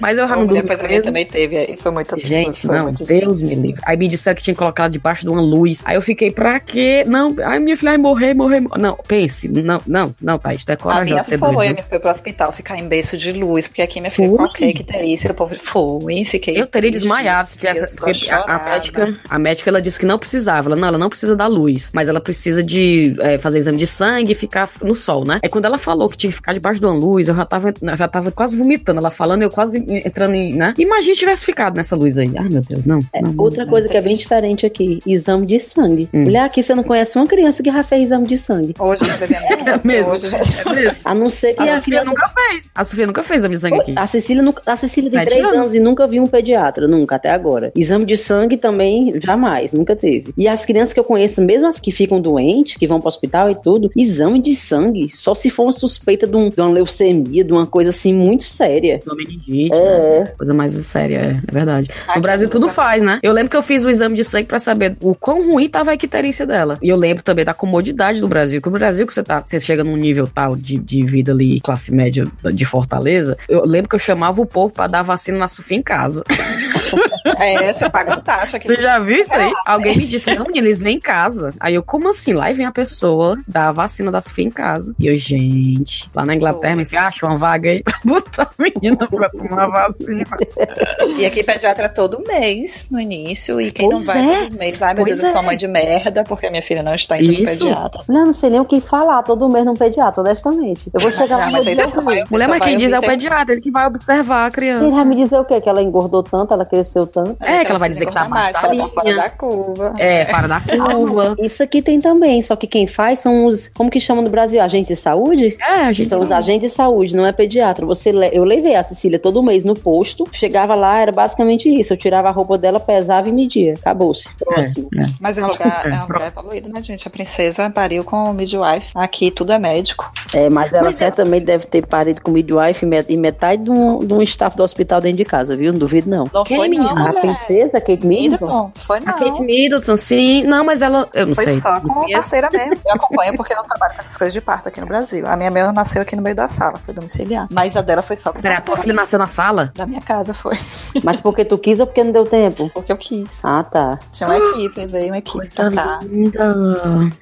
Mas eu já não dormi Depois a minha também teve, aí foi muito Gente, foi não, muito Deus me difícil. livre. Aí me disseram que tinha que colocar ela debaixo de uma luz. Aí eu fiquei, pra quê? Não, ai, minha filha vai morrer, morrer. morrer. Não, pense, não, não, não, Thaís, tu é A corajosa. minha ter foi, dois, a minha foi pro hospital ficar em berço de luz, porque aqui minha filha Foi? qualquer que terícia, o povo foi, fiquei. Eu teria desmaiado se tivesse. Porque a, a médica, a médica ela disse que não precisava. Ela, não, ela não precisa da luz, mas ela precisa de é, fazer exame de sangue e ficar no sol, né? Aí quando ela falou que tinha que ficar debaixo de uma luz, eu já tava, eu já tava quase vomitando. Ela falando, eu quase entrando em. Né? Imagina se tivesse ficado nessa luz aí. Ai, meu Deus, não. não, não. Outra coisa que é bem diferente aqui, exame de sangue. Hum. Mulher, aqui você não conhece uma criança que já fez exame de sangue. Hoje a minha É mesmo? Hoje já... É mesmo? A não ser que A a, Sofia criança... nunca fez. A Sofia nunca fez exame de sangue aqui. A Cecília, nunca- a Cecília tem três anos. anos. e nunca viu um pediatra, nunca, até agora. Exame de sangue também, jamais, nunca teve. E as crianças que eu conheço, mesmo as que ficam doentes, que vão pro hospital e tudo, exame de sangue, só se for uma suspeita de, um- de uma leucemia, de uma coisa assim muito séria. Meningite, né? É, Coisa mais séria, é, é verdade. Ai, No Brasil tudo faz, né? Eu lembro que eu fiz o exame de sangue pra saber o quão ruim tava a icterícia dela. E eu lembro também da comodidade do Brasil. Que o Brasil, que você tá, você chega num nível tal de, de vida ali, classe média de Fortaleza, eu lembro que eu chamava o povo pra dar vacina na Sofia em casa. É, você paga taxa aqui. Tu já viu isso aí? Alguém me disse, não, eles vêm em casa. Aí eu, como assim? Lá vem a pessoa dar a vacina da Sofia em casa. E eu, gente, lá na Inglaterra, me falei, acha uma vaga aí pra botar a menina pra tomar vacina. E aqui pediatra todo mês no início, e quem Pois não vai é. todo mês, ai meu Pois Deus, eu sou é. mãe de merda, porque a minha filha não está indo no Isso. pediatra. não, não sei nem o que falar todo mês num pediatra, honestamente. Eu vou chegar lá Ah, no mas você vai-. Mulher, mas quem diz é o pediatra, ele que vai observar a Você criança. vai me dizer o quê? Que ela engordou tanto, ela cresceu tanto? É, que ela vai dizer que tá engordar mais, tá fora da curva. É, para da curva. Isso aqui tem também, só que quem faz são os, como que chama no Brasil, agentes de saúde? É, a gente. São os agentes de saúde, não é pediatra. Você le- Eu levei a Cecília todo mês no posto, chegava lá, era basicamente isso. Eu tirava a roupa dela, pesava e media. Acabou-se. Próximo. É, é. Mas é um lugar, é um lugar evoluído, né, gente? A princesa pariu com o midwife. Aqui tudo é médico. É, mas ela Mas é- certamente deve ter parido com midwife e met- e metade de um, de um staff do hospital dentro de casa, viu? Não duvido, não. Não Quem, foi, não. Menina? A princesa Kate Middleton? Middleton? Foi não. A Kate Middleton, sim. Não, mas ela, eu não Foi sei. só como parceira mesmo. Eu acompanho porque eu não trabalho com essas coisas de parto aqui no Brasil. A minha mesma nasceu aqui no meio da sala, foi domiciliar. Mas a dela foi só com Peraí, a tua filha nasceu na sala? Da minha casa foi. Mas porque tu quis ou porque não deu tempo? Porque eu quis. Ah, tá. Tinha uma equipe, veio uma equipe. Coisa tá. linda.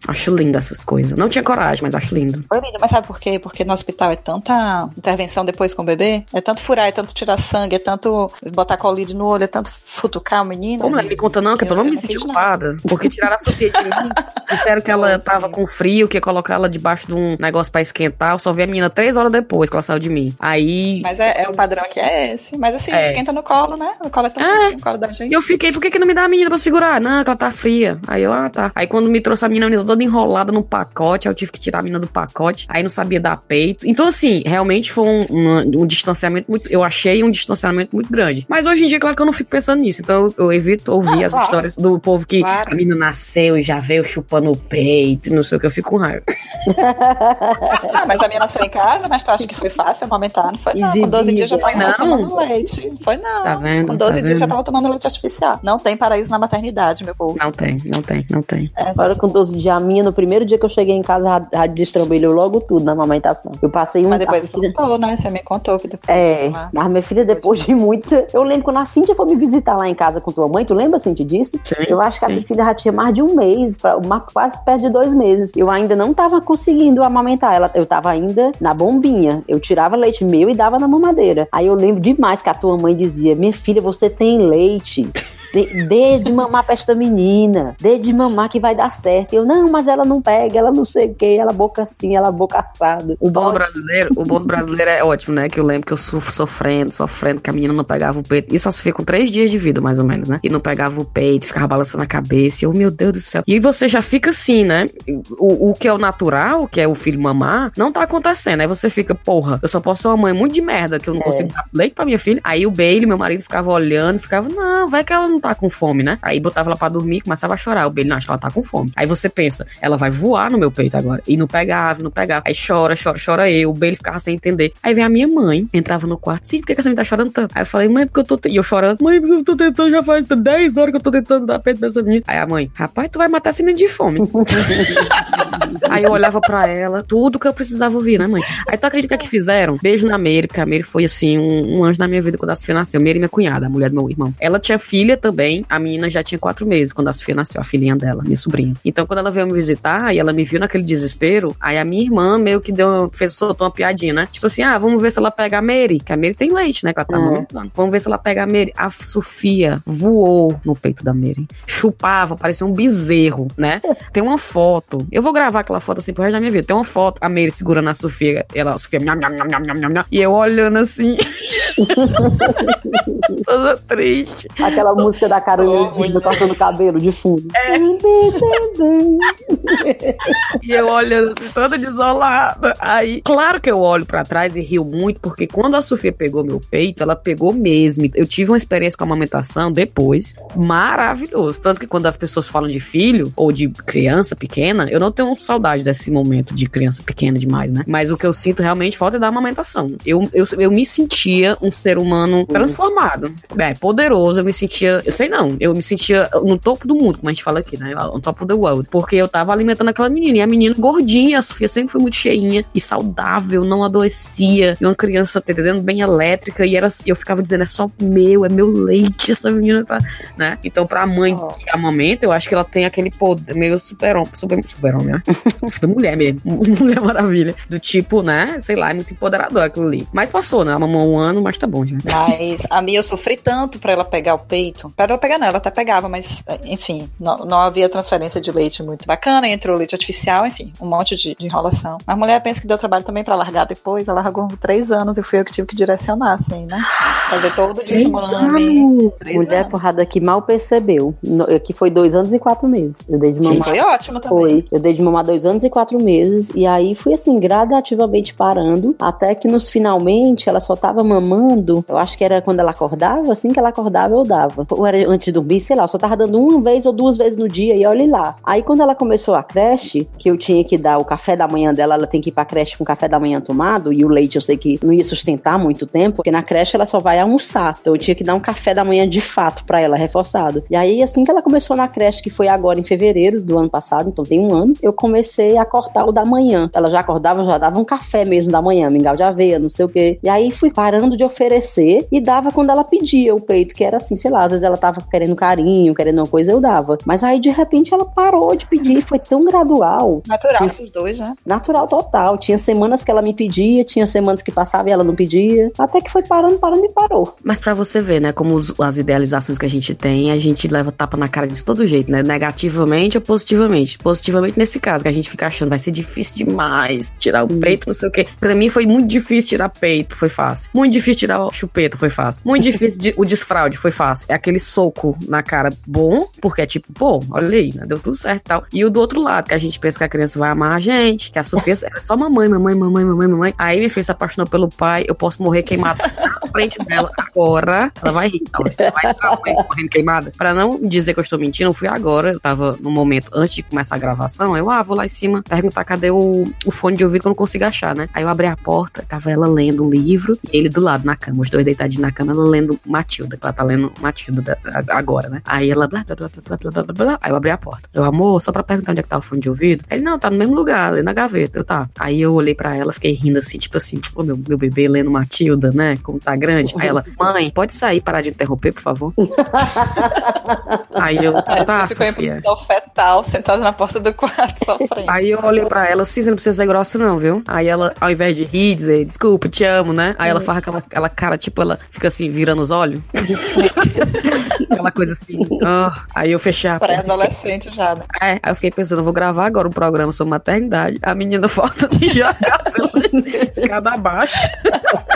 Acho linda essas coisas. Não tinha coragem, mas acho lindo. Foi linda, mas sabe por quê? Porque no hospital é tanta intervenção depois com o bebê, é tanto furar, é tanto tirar sangue, é tanto botar colírio no olho, é tanto futucar o menino. Como, me conta não, que eu, pelo menos me senti culpada. Porque tiraram a Sofia de mim. Disseram que ela tava com frio, que ia colocar ela debaixo de um negócio pra esquentar. Eu só vi a menina três horas depois que ela saiu de mim. Aí. Mas é, é o padrão aqui é esse. Mas assim, É. esquenta no colo, né? No colo é tão É. no colo da gente. E eu fiquei, por que, que não me dá a menina pra segurar? Não, que ela tá fria. Aí eu, ah, tá. Aí quando me trouxe a menina, a menina toda enrolada no pacote, aí eu tive que tirar a menina do pacote. Aí não sabia dar peito. Então, assim, realmente foi um, um- um distanciamento muito. Eu achei um distanciamento muito grande. Mas hoje em dia, claro que eu não fico pensando nisso. Então eu, evito ouvir Ah, as claro. histórias do povo que Claro. a menina nasceu e já veio chupando o peito, não sei o que, eu fico com raiva. Ah, mas a minha nasceu em casa, mas tu acha que foi fácil amamentar? Não foi não. Com 12 dias já tava Não. tomando leite. Foi não. Tá vendo? Com 12 Tá dias já tava tomando leite artificial. Não tem paraíso na maternidade, meu povo. Não tem, não tem, não tem. É, Agora com 12 dias, a minha, no primeiro dia que eu cheguei em casa, já, destrambelhou logo tudo na amamentação. Eu passei um... mas depois a filha- contou, né? Você me contou que depois. É, mas minha filha, depois de muita. Eu lembro quando a Cintia foi me visitar lá em casa com tua mãe, tu lembra, Cintia, disso? Sim, eu acho que a sim. Cecília já tinha mais de um mês, pra- uma- quase perto de dois meses. Eu ainda não tava conseguindo amamentar ela. Eu tava ainda na bombinha. Eu tirava leite meu e dava na mamadeira. Aí eu lembro demais que a tua mãe dizia: Minha filha, você tem leite. Dê, dê de mamar pra esta menina. Dê de mamar que vai dar certo. E eu, não, mas ela não pega, ela não sei o que, ela boca assim, ela boca assada. O Pode- brasileiro, o bom do brasileiro é ótimo, né? Que eu lembro que eu sofro sofrendo, sofrendo, que a menina não pegava o peito. Isso só se fica com três dias de vida, mais ou menos, né? E não pegava o peito, ficava balançando a cabeça. E eu, meu Deus do céu. E você já fica assim, né? O, o que é o natural, que é o filho mamar, não tá acontecendo. Aí você fica, porra, eu só posso ser uma mãe muito de merda, que eu não É. consigo dar leite pra minha filha. Aí o Bailey, meu marido, ficava olhando, ficava, não, vai que ela não tá com fome, né? Aí botava ela pra dormir, começava a chorar. O Bailey, não, acho que ela tá com fome. Aí você pensa, ela vai voar no meu peito agora. E não pegava, não pegava. Aí chora, chora, chora eu. O Bailey ficava sem entender. Aí vem a minha mãe, entrava no quarto. Sim, por que, que essa menina tá chorando tanto? Aí eu falei, mãe, porque eu tô. te- E eu chorando, mãe, porque eu tô tentando, já faz 10 horas que eu tô tentando dar peito dessa menina. Aí a mãe, rapaz, tu vai matar essa menina de fome. Aí eu olhava pra ela, tudo que eu precisava ouvir, né, mãe? Aí tu acredita que fizeram? Beijo na Mary, porque a Mary foi assim, um, um anjo na minha vida quando a Sofia nasceu. Mary, minha cunhada, a mulher do meu irmão. Ela tinha filha também, a menina já tinha quatro meses quando a Sofia nasceu, a filhinha dela, minha sobrinha. Então, quando ela veio me visitar e ela me viu naquele desespero, aí a minha irmã meio que deu, fez, soltou uma piadinha, né? Tipo assim, ah, vamos ver se ela pega a Mary, que a Mary tem leite, né? Que ela tá Uhum. Vamos ver se ela pega a Mary. A Sofia voou no peito da Mary. Chupava, parecia um bezerro, né? Tem uma foto. Eu vou gravar aquela foto assim pro resto da minha vida. Tem uma foto, a Mary segurando a Sofia. Ela, a Sofia, nham, nham, nham, e eu olhando assim. Toda triste. Aquela música da Carolina Oh, Dickman cortando o cabelo de fundo. E eu olhando assim, toda desolada. Aí, claro que eu olho pra trás e rio muito, porque quando a Sofia pegou meu peito, ela pegou mesmo. Eu tive uma experiência com a amamentação depois, maravilhoso. Tanto que quando as pessoas falam de filho ou de criança pequena, eu não tenho saudade desse momento de criança pequena demais, né? Mas o que eu sinto realmente falta é da amamentação. Eu, eu, eu me sentia um ser humano transformado. É, poderoso, eu me sentia, eu sei não, eu me sentia no topo do mundo, como a gente fala aqui, né? On top of the world. Porque eu tava alimentando aquela menina, e a menina gordinha, a Sofia sempre foi muito cheinha e saudável, não adoecia. E uma criança, tá entendendo? Bem elétrica, e era, eu ficava dizendo, é só meu, é meu leite, essa menina tá, né? Então, pra mãe Oh. que amamenta, eu acho que ela tem aquele poder meio super-homem, super, super-homem, né? super mulher mesmo, mulher maravilha. Do tipo, né? Sei lá, é muito empoderador aquilo ali. Mas passou, né? Ela mamou um ano, mas tá bom já. Mas a Mia eu sofri tanto pra ela pegar o peito. Pra ela pegar, não, ela até pegava, mas enfim, não, não havia transferência de leite muito bacana. Entrou leite artificial, enfim, um monte de, de enrolação. Mas a mulher pensa que deu trabalho também pra largar depois. Ela largou três anos e fui eu que tive que direcionar, assim, né? Fazer todo desmame. Três Mulher anos. porrada que mal percebeu. Que foi dois anos e quatro meses. Eu dei de mamar. foi ótimo também. Foi. Eu dei de mamar dois anos e quatro meses. E aí fui assim, gradativamente parando. Até que nos finalmente ela só tava mamando. Eu acho que era quando ela acordava. Assim que ela acordava, eu dava. Ou era antes de dormir, sei lá. Só tava dando uma vez ou duas vezes no dia. E olhe lá. Aí quando ela começou a creche, que eu tinha que dar o café da manhã dela, ela tem que ir pra creche com o café da manhã tomado, e o leite eu sei que não ia sustentar muito tempo, porque na creche ela só vai almoçar. Então eu tinha que dar um café da manhã de fato para ela, reforçado. E aí, assim que ela começou na creche, que foi agora em fevereiro do ano passado, então tem um ano, eu comecei a cortar o da manhã. Ela já acordava, já dava um café mesmo da manhã, mingau de aveia, não sei o quê. E aí fui parando de oferecer e dava quando ela pedia o peito, que era assim, sei lá, às vezes ela tava querendo carinho, querendo uma coisa, eu dava. Mas aí de repente ela parou de pedir, foi tão gradual. Natural os dois, né? Natural total. Tinha semanas que ela me pedia, tinha semanas que passava e ela não pedia. Até que foi parando, parando e parou. Mas para você ver, né, como os, as idealizações que a gente tem, a gente leva tapa na cara de todo jeito, né? Negativamente ou positivamente. Positivamente nesse caso, que a gente fica achando vai ser difícil demais tirar Sim. o peito, não sei o quê. Pra mim foi muito difícil tirar peito, foi fácil. Muito difícil tirar o chupeta, foi fácil. Muito difícil de, o desfraude, foi fácil. É aquele soco na cara bom, porque é tipo, pô, olha aí, né? Deu tudo certo e tal. E o do outro lado, que a gente pensa que a criança vai amar a gente, que a Sofia era só mamãe, mamãe, mamãe, mamãe, mamãe. Aí minha filha se apaixonou pelo pai, eu posso morrer queimada na frente dela agora. Ela vai rir, ela vai ficar morrendo queimada. Pra não dizer que eu estou mentindo, eu fui agora, eu tava no momento antes de começar a gravação, eu, ah, vou lá em cima perguntar cadê o, o fone de ouvido que eu não consigo achar, né? Aí eu abri a porta, tava ela lendo um livro e ele do lado na cama, os dois deitadinhos na cama, ela lendo Matilda, que ela tá lendo Matilda agora, né? Aí ela blá, blá, blá, blá, blá, blá, blá, Aí eu abri a porta. Eu, amor, só pra perguntar onde é que tá o fone de ouvido. Ele, não, tá no mesmo lugar, ali na gaveta. Eu, tá. Aí eu olhei pra ela, fiquei rindo assim, tipo assim, ô meu, meu bebê lendo Matilda, né? Como tá grande. Aí ela, mãe, pode sair, parar de interromper, por favor? Aí eu, tá, Ficou Sofia. em fetal, sentada na porta do quarto, sofrendo. Aí eu olhei pra ela, você não precisa ser grossa não, viu? Aí ela, ao invés de rir, dizer, desculpa, te amo, né? Aí ela faz aquela, aquela cara, tipo, ela fica assim, virando os olhos. Desculpa. aquela coisa assim. Oh. Aí eu fechei a porta. Pré-adolescente já, né? É, aí eu fiquei pensando, eu vou gravar agora um programa sobre maternidade. A menina falta de jogar escada abaixo.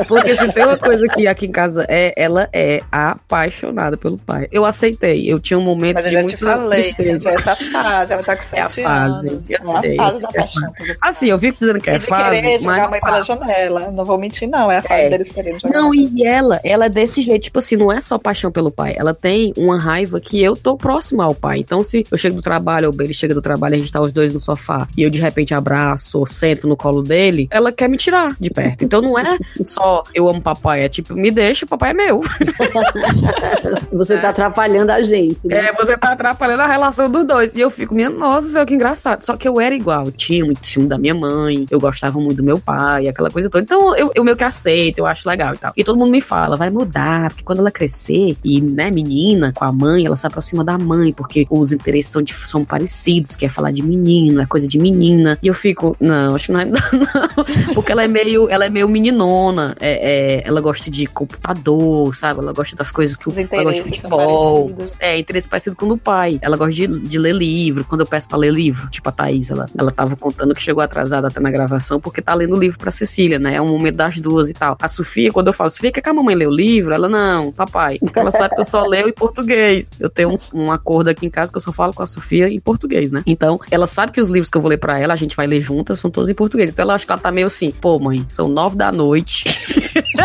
Porque se tem uma coisa que aqui em casa é, ela é apaixonada pelo pai. Eu aceitei. Eu tinha um momento Mas de te falei, tristeza. essa fase, ela tá com sete é a fase. anos. Eu é sei, a fase da é paixão. Assim, eu fico dizendo que é de fase, querer jogar a mas mãe pela janela. Não vou mentir, não. É a fase É. deles querendo jogar. Não, e ela, ela é desse jeito, tipo assim, não é só paixão pelo pai. Ela tem uma raiva que eu tô próxima ao pai. Então, se eu chego do trabalho, ou ele chega do trabalho, a gente tá os dois no sofá, e eu de repente abraço ou sento no colo dele, ela quer me tirar de perto. Então não é só eu amo papai, é tipo, me deixa, o papai é meu. Você tá atrapalhando a gente. Né? É, você tá atrapalhando a relação dos dois. E eu fico, minha nossa, que engraçado. Só que eu era igual, eu tinha muito ciúme da minha mãe, eu gostava muito do meu pai, aquela coisa toda. Então eu, eu meio que aceito, eu acho legal e tal. E todo mundo me fala, vai mudar, porque quando ela crescer, e, né, menina, com a mãe, ela se aproxima da mãe, porque os interesses são, de- são parecidos, quer falar de menino, é coisa de menina. E eu fico, não, acho que não é, não. Porque ela é meio, ela é meio meninona, é, é, ela gosta de computador, sabe? Ela gosta das coisas que o ela gosta de futebol. É, interesse parecido com o do pai. Ela gosta de, de ler livro. Quando eu peço pra ler livro, tipo a Thaís, ela, ela tava contando que chegou atrasada até na gravação porque tá lendo livro pra Cecília, né? É um momento das duas e tal. A Sofia, quando eu falo, Sofia, quer que a mamãe lê o livro? Ela, não, papai. Ela sabe que eu só leio em português. Eu tenho um, um acordo aqui em casa que eu só falo com a Sofia em português, né? Então, ela sabe que os livros que eu vou ler pra ela, a gente vai ler juntas, são todos em português. Então, ela acha que ela tá meio assim, pô, mãe, são nove da noite.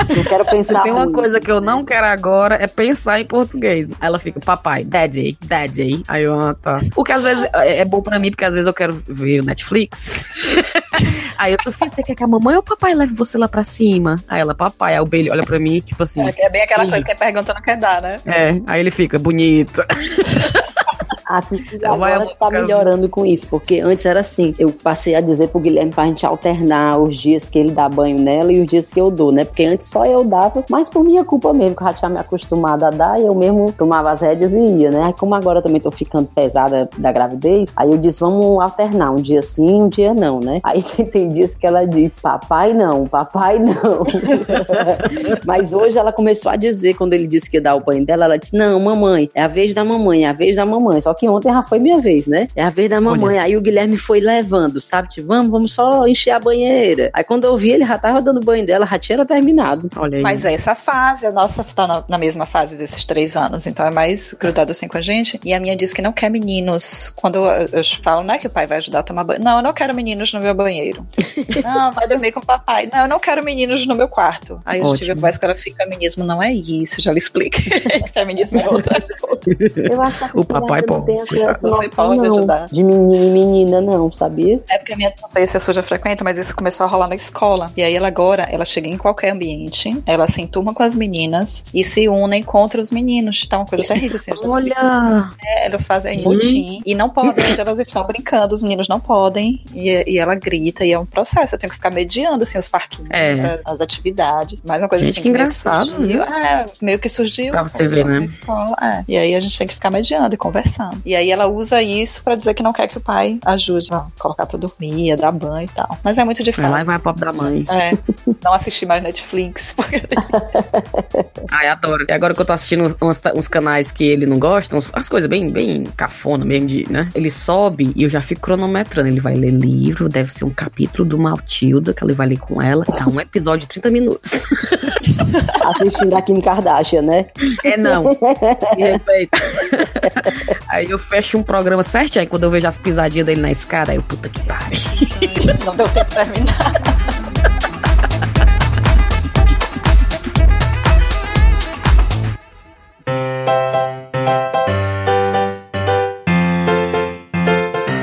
Eu quero Se pensar. tem uma muito. coisa que eu não quero agora é pensar em português. Aí ela fica, papai, daddy, daddy. Aí eu, ah, tá. O que às vezes é é bom pra mim, porque às vezes eu quero ver o Netflix. Aí eu, Sofia, você quer que a mamãe ou o papai leve você lá pra cima? Aí ela, papai. Aí o Bailey olha pra mim, tipo assim. É, é bem aquela sim. coisa que é perguntando quer dar, né? É, aí ele fica, bonita. A Cecília agora tá melhorando com isso, porque antes era assim. Eu passei a dizer pro Guilherme pra gente alternar os dias que ele dá banho nela e os dias que eu dou, né? Porque antes só eu dava, mas por minha culpa mesmo, que eu já tinha me acostumado a dar e eu mesmo tomava as rédeas e ia, né? Aí como agora eu também tô ficando pesada da gravidez, aí eu disse, vamos alternar, um dia sim, um dia não, né? Aí tem dias que ela diz, papai não, papai não. Mas hoje ela começou a dizer, quando ele disse que ia dar o banho dela, ela disse: Não, mamãe, é a vez da mamãe, é a vez da mamãe. Só que ontem já foi minha vez, né? É a vez da mamãe. Aí o Guilherme foi levando, sabe? Tipo, vamos, vamos só encher a banheira. Aí quando eu vi, ele já tava dando banho dela, já tinha terminado. Olha aí. Mas é essa fase, a nossa tá na, na mesma fase desses três anos, então é mais grudada assim com a gente. E a minha diz que não quer meninos. Quando eu, eu falo, né, que o pai vai ajudar a tomar banho. Não, eu não quero meninos no meu banheiro. não, vai dormir com o papai. Não, eu não quero meninos no meu quarto. Aí eu tive a Ótimo. conversa com ela, fica, feminismo não é isso, já lhe expliquei. Feminismo é outra coisa. Eu acho que essa O papai pode. tem essa, noção, pode não. ajudar. De menino e menina, não, sabia? É porque a minha, não sei se a sua já frequenta, mas isso começou a rolar na escola. E aí ela agora, ela chega em qualquer ambiente, ela se enturma com as meninas e se unem contra os meninos. Tá uma coisa terrível, assim. Olha! É, elas fazem Hum. motim e não podem, onde elas estão brincando, os meninos não podem. E, e ela grita, e é um processo. Eu tenho que ficar mediando, assim, os parquinhos, É. as, as atividades. Mais uma coisa Gente, assim. que meio engraçado, surgiu, é, meio que surgiu. Pra você ver, né? escola, é. E aí a gente tem que ficar mediando e conversando. E aí ela usa isso pra dizer que não quer que o pai ajude a colocar pra dormir, a dar banho e tal. Mas é muito difícil. Vai lá e vai a pop da mãe. É, não assistir mais Netflix, porque Ai, adoro. E agora que eu tô assistindo uns, uns canais que ele não gosta, uns- as coisas bem, bem cafona mesmo, de, né? Ele sobe e eu já fico cronometrando. Ele vai ler livro, deve ser um capítulo do Matilda, que ele vai ler com ela. Tá um episódio de 30 minutos. Assistindo a Kim Kardashian, né? É não. Aí eu fecho um programa certinho, aí quando eu vejo as pisadinhas dele na escada, aí eu, puta que pariu. não deu tempo de terminar.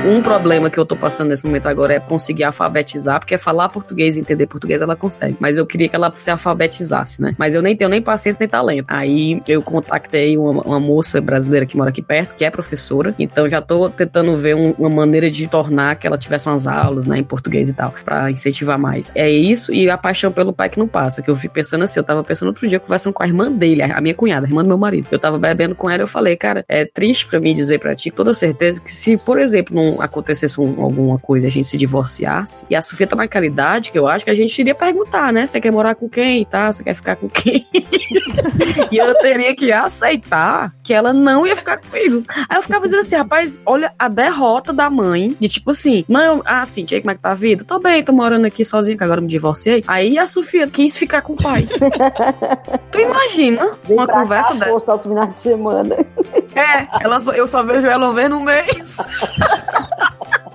Um problema que eu tô passando nesse momento agora é conseguir alfabetizar, porque falar português e entender português ela consegue. Mas eu queria que ela se alfabetizasse, né? Mas eu nem tenho nem paciência nem talento. Aí eu contactei uma, uma moça brasileira que mora aqui perto, que é professora. Então já tô tentando ver um- uma maneira de tornar que ela tivesse umas aulas, né, em português e tal, pra incentivar mais. É isso e a paixão pelo pai que não passa, que eu fico pensando assim, eu tava pensando outro dia conversando com a irmã dele, a minha cunhada, a irmã do meu marido. Eu tava bebendo com ela e eu falei, cara, é triste pra mim dizer pra ti, toda certeza, que se, por exemplo, não acontecesse um- alguma coisa, a gente se divorciasse, e a Sofia tá naquela idade que eu acho que a gente iria perguntar, né? Você quer morar com quem e tal? Você quer ficar com quem? e eu teria que aceitar que ela não ia ficar comigo. Aí eu ficava dizendo assim, rapaz, olha a derrota da mãe, de tipo assim, mãe, ah, assim, Tia, como é que tá a vida? Tô bem, tô morando aqui sozinha, que agora eu me divorciei. Aí a Sofia quis ficar com o pai. tu imagina Vem uma conversa cá, dessa? força aos finais de semana. É, ela eu só vejo ela uma vez no mês.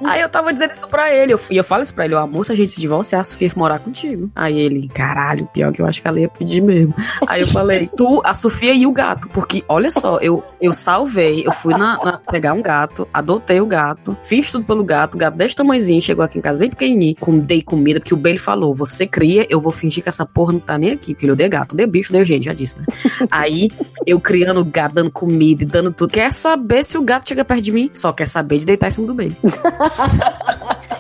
Aí eu tava dizendo isso pra ele. Eu, e eu falo isso pra ele: ó, moça, a gente se divorciar, a Sofia morar contigo. Aí ele, caralho, pior que eu acho que ela ia pedir mesmo. Aí eu falei: tu, a Sofia e o gato. Porque, olha só, eu, eu salvei, eu fui na, na- pegar um gato, adotei o gato, fiz tudo pelo gato, o gato desse tamanhozinho, chegou aqui em casa bem pequenininho, com, dei comida, porque o Bailey falou: você cria, eu vou fingir que essa porra não tá nem aqui, porque ele odeia gato, odeia bicho, odeia gente, já disse, né? Aí eu criando o gato, dando comida e dando tudo. Quer saber se o gato chega perto de mim? Só quer saber de deitar em cima do Bailey.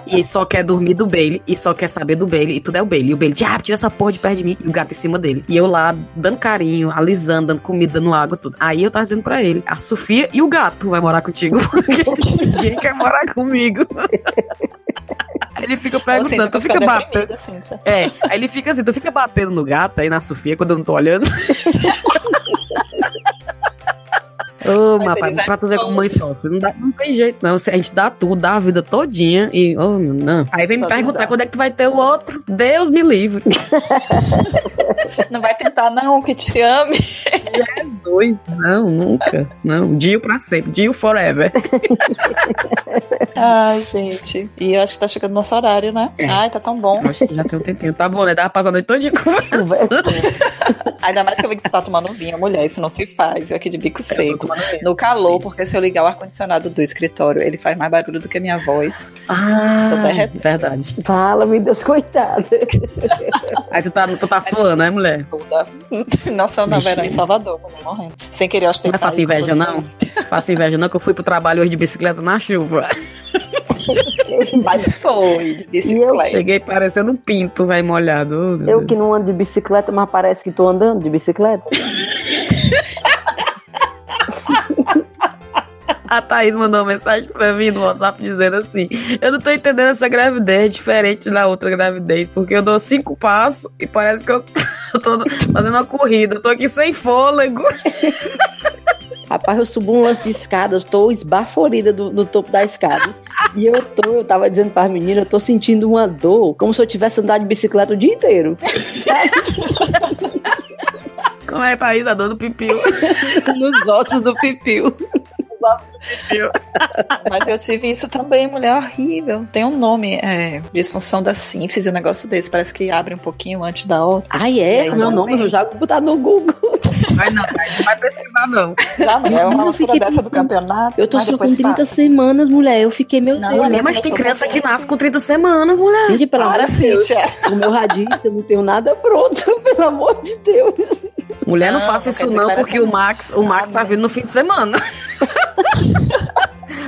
E só quer dormir do Bailey, e só quer saber do Bailey, e tudo é o Bailey. E o Bailey, diabo, tira essa porra de perto de mim, e o gato em cima dele. E eu lá, dando carinho, alisando, dando comida, dando água, tudo. Aí eu tava dizendo pra ele, a Sofia e o gato vai morar contigo, porque ninguém quer morar comigo. Aí ele fica perguntando, Cíntia, tu fica batendo. Cíntia. É, aí ele fica assim, tu fica batendo no gato aí na Sofia quando eu não tô olhando. Ô, Mas rapaz, pra tu ver como mãe sofre. Não, dá, não tem jeito, não. A gente dá tudo, dá a vida todinha e. Ô, meu, não. Aí vem me perguntar quando é que tu vai ter o outro. Deus me livre. Não vai tentar, não, que te ame. Dois. Não, nunca. Não. Dio pra sempre. Dio forever. Ai, gente. E eu acho que tá chegando nosso horário, né? É. Ai, tá tão bom. Acho que já tem um tempinho. Tá bom, né? Dá pra passar a noite todinha conversando. Ainda mais que eu vi que tu tá tomando vinho, mulher. Isso não se faz. Eu aqui de bico Eu tô seco. No calor, porque se eu ligar o ar-condicionado do escritório, ele faz mais barulho do que a minha voz. Ah, Tô derretendo. verdade. Fala, meu Deus, coitada. Aí tu tá, tu tá suando, né, mulher? Toda. Nossa, na Vixe. verão em Salvador, mulher, morrendo. Sem querer Não ostentar. é fácil aí com inveja, não? Faço inveja, não, que eu fui pro trabalho hoje de bicicleta na chuva. Mas foi, de eu- bicicleta. Cheguei parecendo um pinto, vai molhado. Oh, Eu que não ando de bicicleta, mas parece que tô andando de bicicleta. A Thaís mandou uma mensagem pra mim no WhatsApp dizendo assim: Eu não tô entendendo essa gravidez diferente da outra gravidez, porque eu dou cinco passos e parece que eu, eu tô fazendo uma corrida, eu tô aqui sem fôlego. Rapaz, eu subo um lance de escada, eu tô esbaforida do, do topo da escada. E eu tô, eu tava dizendo para meninas, eu tô sentindo uma dor, como se eu tivesse andado de bicicleta o dia inteiro. Como é, Thaís? A dor do pipiu. Nos ossos do pipiu. Pipiu. Mas eu tive isso também, mulher horrível. Tem um nome, é, disfunção da sínfise, um negócio desse. Parece que abre um pouquinho antes da outra. Ai, E é? aí, Meu nome, também. eu já vou botar no Google. Vai não, vai, não vai pesquisar, não. Já não, é uma Eu fiquei dessa do campeonato. Eu tô só com depois 30 passa. semanas, mulher. Eu fiquei, meu Não, Deus. mulher, mas tem criança que nasce com 30 semanas, mulher. Cíntia, pelo amor Para, de Deus. Cíntia. Como eu eu não tenho nada pronto, pelo amor de Deus. Mulher, não, Não, faça isso não, porque o Max, o Max tá nada. vindo no fim de semana. 哈哈。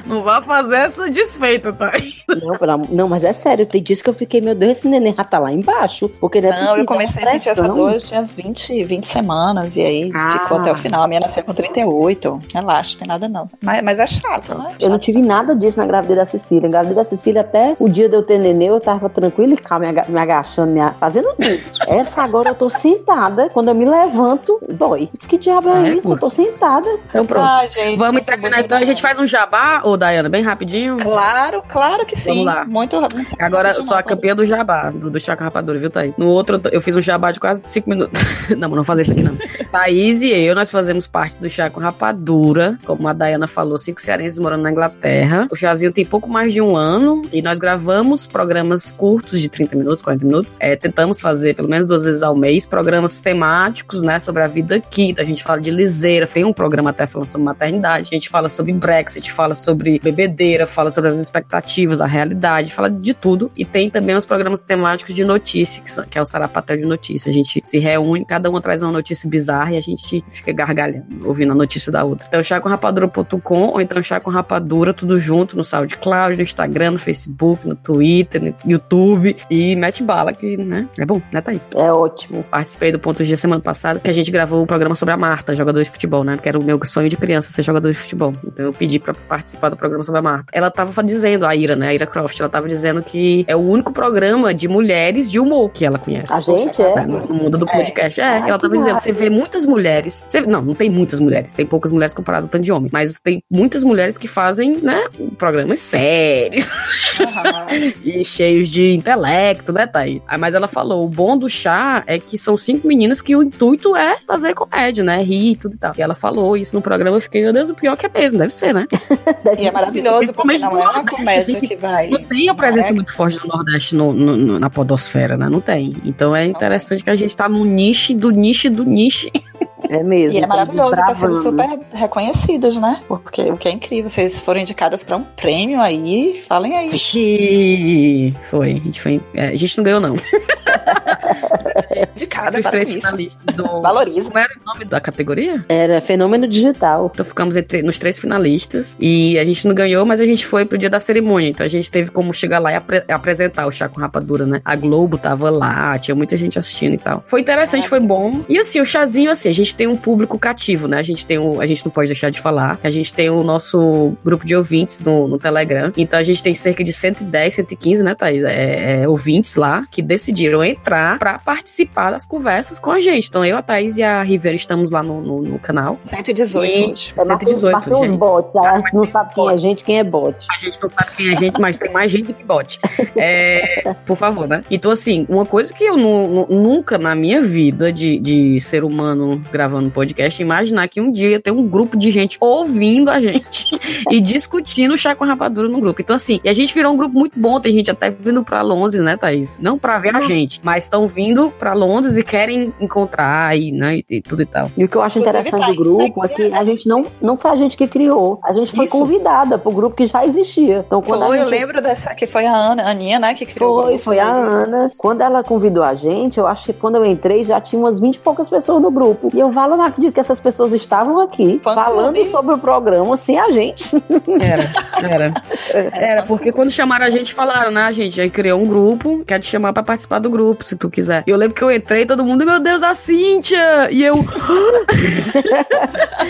Não vá fazer essa desfeita, tá? Não, pelo amor... não, mas é sério, tem dias que eu fiquei, meu Deus, esse neném já tá lá embaixo. Porque não é Não, possível, eu comecei é a sentir essa dor, eu tinha 20, 20 semanas, e aí Ah. ficou até o final. A minha nasceu com 38. Relaxa, tem nada não. Mas, mas é chato, né? Eu não tive nada disso na gravidez da Cecília. Na gravidez da Cecília, até o dia de eu ter neném, eu tava tranquila e calma, me aga- me agachando, me fazendo tudo. Essa agora eu tô sentada, quando eu me levanto, dói. Diz que diabo é, É, isso? pô. Eu tô sentada. Então pronto. Ai, gente. Vamos é terminar então. A gente faz um jabá, ô Dayana, bem rapidinho. Claro, claro que sim. Vamos lá. Muito, muito Agora sou a campeã do jabá, do, do Chaco Rapadura, viu, Thaís? No outro, eu fiz um jabá de quase 5 minutos. não, mas não fazer isso aqui, não. Thaís e eu, nós fazemos parte do Chaco Rapadura, como a Dayana falou, cinco cearenses morando na Inglaterra. O chazinho tem pouco mais de um ano e nós gravamos programas curtos de 30 minutos, 40 minutos. É, tentamos fazer pelo menos duas vezes ao mês programas temáticos, né, sobre a vida aqui. Então a gente fala de liseira, tem um programa até falando sobre maternidade. A gente fala sobre Brexit, fala sobre bebedeira, fala sobre as expectativas, a realidade, fala de tudo. E tem também os programas temáticos de notícia, que, é o Sarapatel de Notícia. A gente se reúne, cada uma traz uma notícia bizarra e a gente fica gargalhando, ouvindo a notícia da outra. Então, chacorapadura.com ou então Chaco Rapadura, tudo junto no SoundCloud, no Instagram, no Facebook, no Twitter, no YouTube. E mete bala, que, né? É bom, né, Thaís? É ótimo. Participei do Ponto G semana passada, que a gente gravou um programa sobre a Marta, jogadora de futebol, né? Que era o meu sonho de criança ser jogador de futebol. Então eu pedi pra participar do programa sobre a Marta. Ela tava dizendo, a Ira, né? A Ira Croft, ela tava dizendo que é o único programa de mulheres de humor que ela conhece. A gente é. É, no mundo do É. podcast. É, Ai, ela tava dizendo, massa. você vê muitas mulheres. você- não, não tem muitas mulheres, tem poucas mulheres comparado ao tanto de homem. Mas tem muitas mulheres que fazem, né, programas sérios Aham. e cheios de intelecto, né, Thaís? Ah, mas ela falou: o bom do chá é que são cinco meninas que o intuito é fazer comédia, né? Rir e tudo e tal. E ela falou isso no programa, eu fiquei, meu Deus, o pior que é mesmo, deve ser, né? Deve E é maravilhoso, porque Principalmente não é uma comédia assim, que vai. Não tem a presença é- muito forte do Nordeste no- no- no- na podosfera, né? Não tem. Então é interessante que a gente tá no nicho do nicho do nicho. É mesmo. E é tá maravilhoso, tá sendo super reconhecidas, né? Porque o que é incrível, vocês foram indicadas pra um prêmio aí, falem aí. Vixe! Foi. A gente, foi, é, a gente não ganhou, não. Indicada para três isso. finalistas do. Valoriza. Como era o nome da categoria? Era fenômeno digital. Então ficamos entre, nos três finalistas e a gente não ganhou, mas a gente foi pro dia da cerimônia. Então a gente teve como chegar lá e apre- apresentar o chá com rapadura, né? A Globo tava lá, tinha muita gente assistindo e tal. Foi interessante, foi bom. E assim, o chazinho, assim, a gente tem um público cativo, né? A gente tem o, a gente não pode deixar de falar. A gente tem o nosso grupo de ouvintes no, no Telegram. Então a gente tem cerca de 110, 115, né, Thaís? É, é, ouvintes lá que decidiram entrar pra participar das conversas com a gente. Então eu, a Thaís e a Rivera estamos lá no, no, no canal. 118 E- hoje. É, mas tem- 118, mas tem os gente. bots. A gente não sabe quem é gente, quem é bot. A gente não sabe quem é gente, mas tem mais gente do que bot. É, por favor, né? Então, assim, uma coisa que eu nu- nu- nunca na minha vida de, de ser humano gravando podcast, imaginar que um dia ia ter um grupo de gente ouvindo a gente e discutindo chá com rapadura no grupo. Então, assim, e a gente virou um grupo muito bom. Tem gente até vindo pra Londres, né, Thaís? Não pra ver a gente, mas estão vindo pra Londres e querem encontrar e, né, e, e tudo e tal. E o que eu acho interessante do grupo é que a gente não, não foi a gente que criou. A gente foi Isso. convidada pro grupo que já existia. Então, quando Foi, a eu gente... lembro dessa, que foi a Ana, a Aninha, né, que criou o Foi, grupo. foi a Ana. Quando ela convidou a gente, eu acho que quando eu entrei já tinha umas 20 e poucas pessoas no grupo. E eu falo, não acredito que essas pessoas estavam aqui Fã falando clube. sobre o programa sem a gente. Era, era. Era, porque quando chamaram a gente, falaram, né, a gente aí criou um grupo, quer te chamar pra participar do grupo, se tu quiser. E eu lembro que eu entrei, todo mundo, meu Deus, a Cíntia! E eu,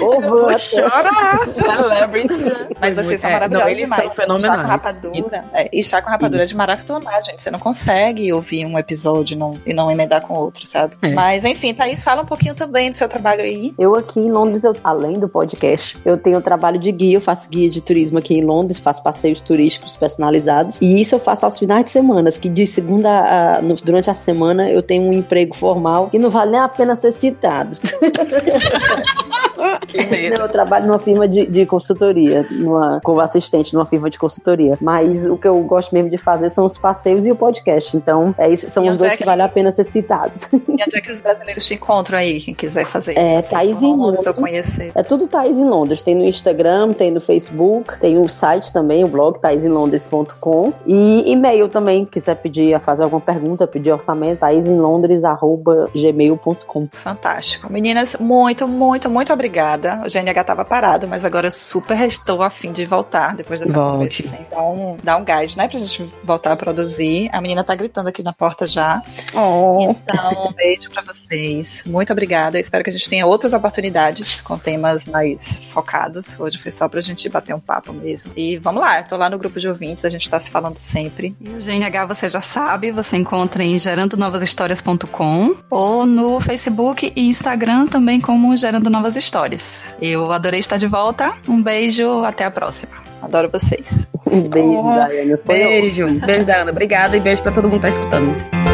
Ô, vou chorar! Celebrity. Mas vocês são É, maravilhosos não, demais. são fenomenais. Chá com rapadura. É, e chá com rapadura é de maratonar, gente. Você não consegue ouvir um episódio e não, e não emendar com outro, sabe? É. Mas, enfim, Thaís, fala um pouquinho também do seu trabalho aí. Eu aqui em Londres, eu- além do podcast, eu tenho trabalho de guia, eu faço guia de turismo aqui em Londres, faço passeios turísticos personalizados. E isso eu faço aos finais de semana, que de segunda a, no- durante a semana eu tenho um emprego formal que não vale nem a pena ser citado. Não, eu trabalho numa firma de, de consultoria, numa, como assistente numa firma de consultoria. Mas o que eu gosto mesmo de fazer são os passeios e o podcast. Então, é isso, são E os dois é que, que- vale a pena ser citados. E onde é que os brasileiros te encontram aí, quem quiser fazer? É, Thaís em Londres, eu conhecer. É tudo Thais em Londres. Tem no Instagram, tem no Facebook, tem o site também, o blog thaisemlondres.com e e-mail também, quiser pedir, fazer alguma pergunta, pedir orçamento, thaisemlondres.gmail.com. Fantástico. Meninas, muito, muito, muito obrigada. O GNH tava parado, mas agora eu super estou a fim de voltar depois dessa Volte. conversa. Então, dá um gás, né, pra gente voltar a produzir. A menina tá gritando aqui na porta já. Oh. Então, um beijo pra vocês. Muito obrigada. Eu espero que a gente tenha outras oportunidades com temas mais focados. Hoje foi só pra gente bater um papo mesmo. E vamos lá, eu tô lá no grupo de ouvintes, a gente tá se falando sempre. E o GNH você já sabe, você encontra em gerandonovashistórias.com ou no Facebook e Instagram também como Gerando Novas Histórias. Eu adorei estar de volta. Um beijo, até a próxima. Adoro vocês. Um beijo, Oh, Daiane. Foi. Beijo. Beijo da Ana. Obrigada e beijo pra todo mundo que tá escutando.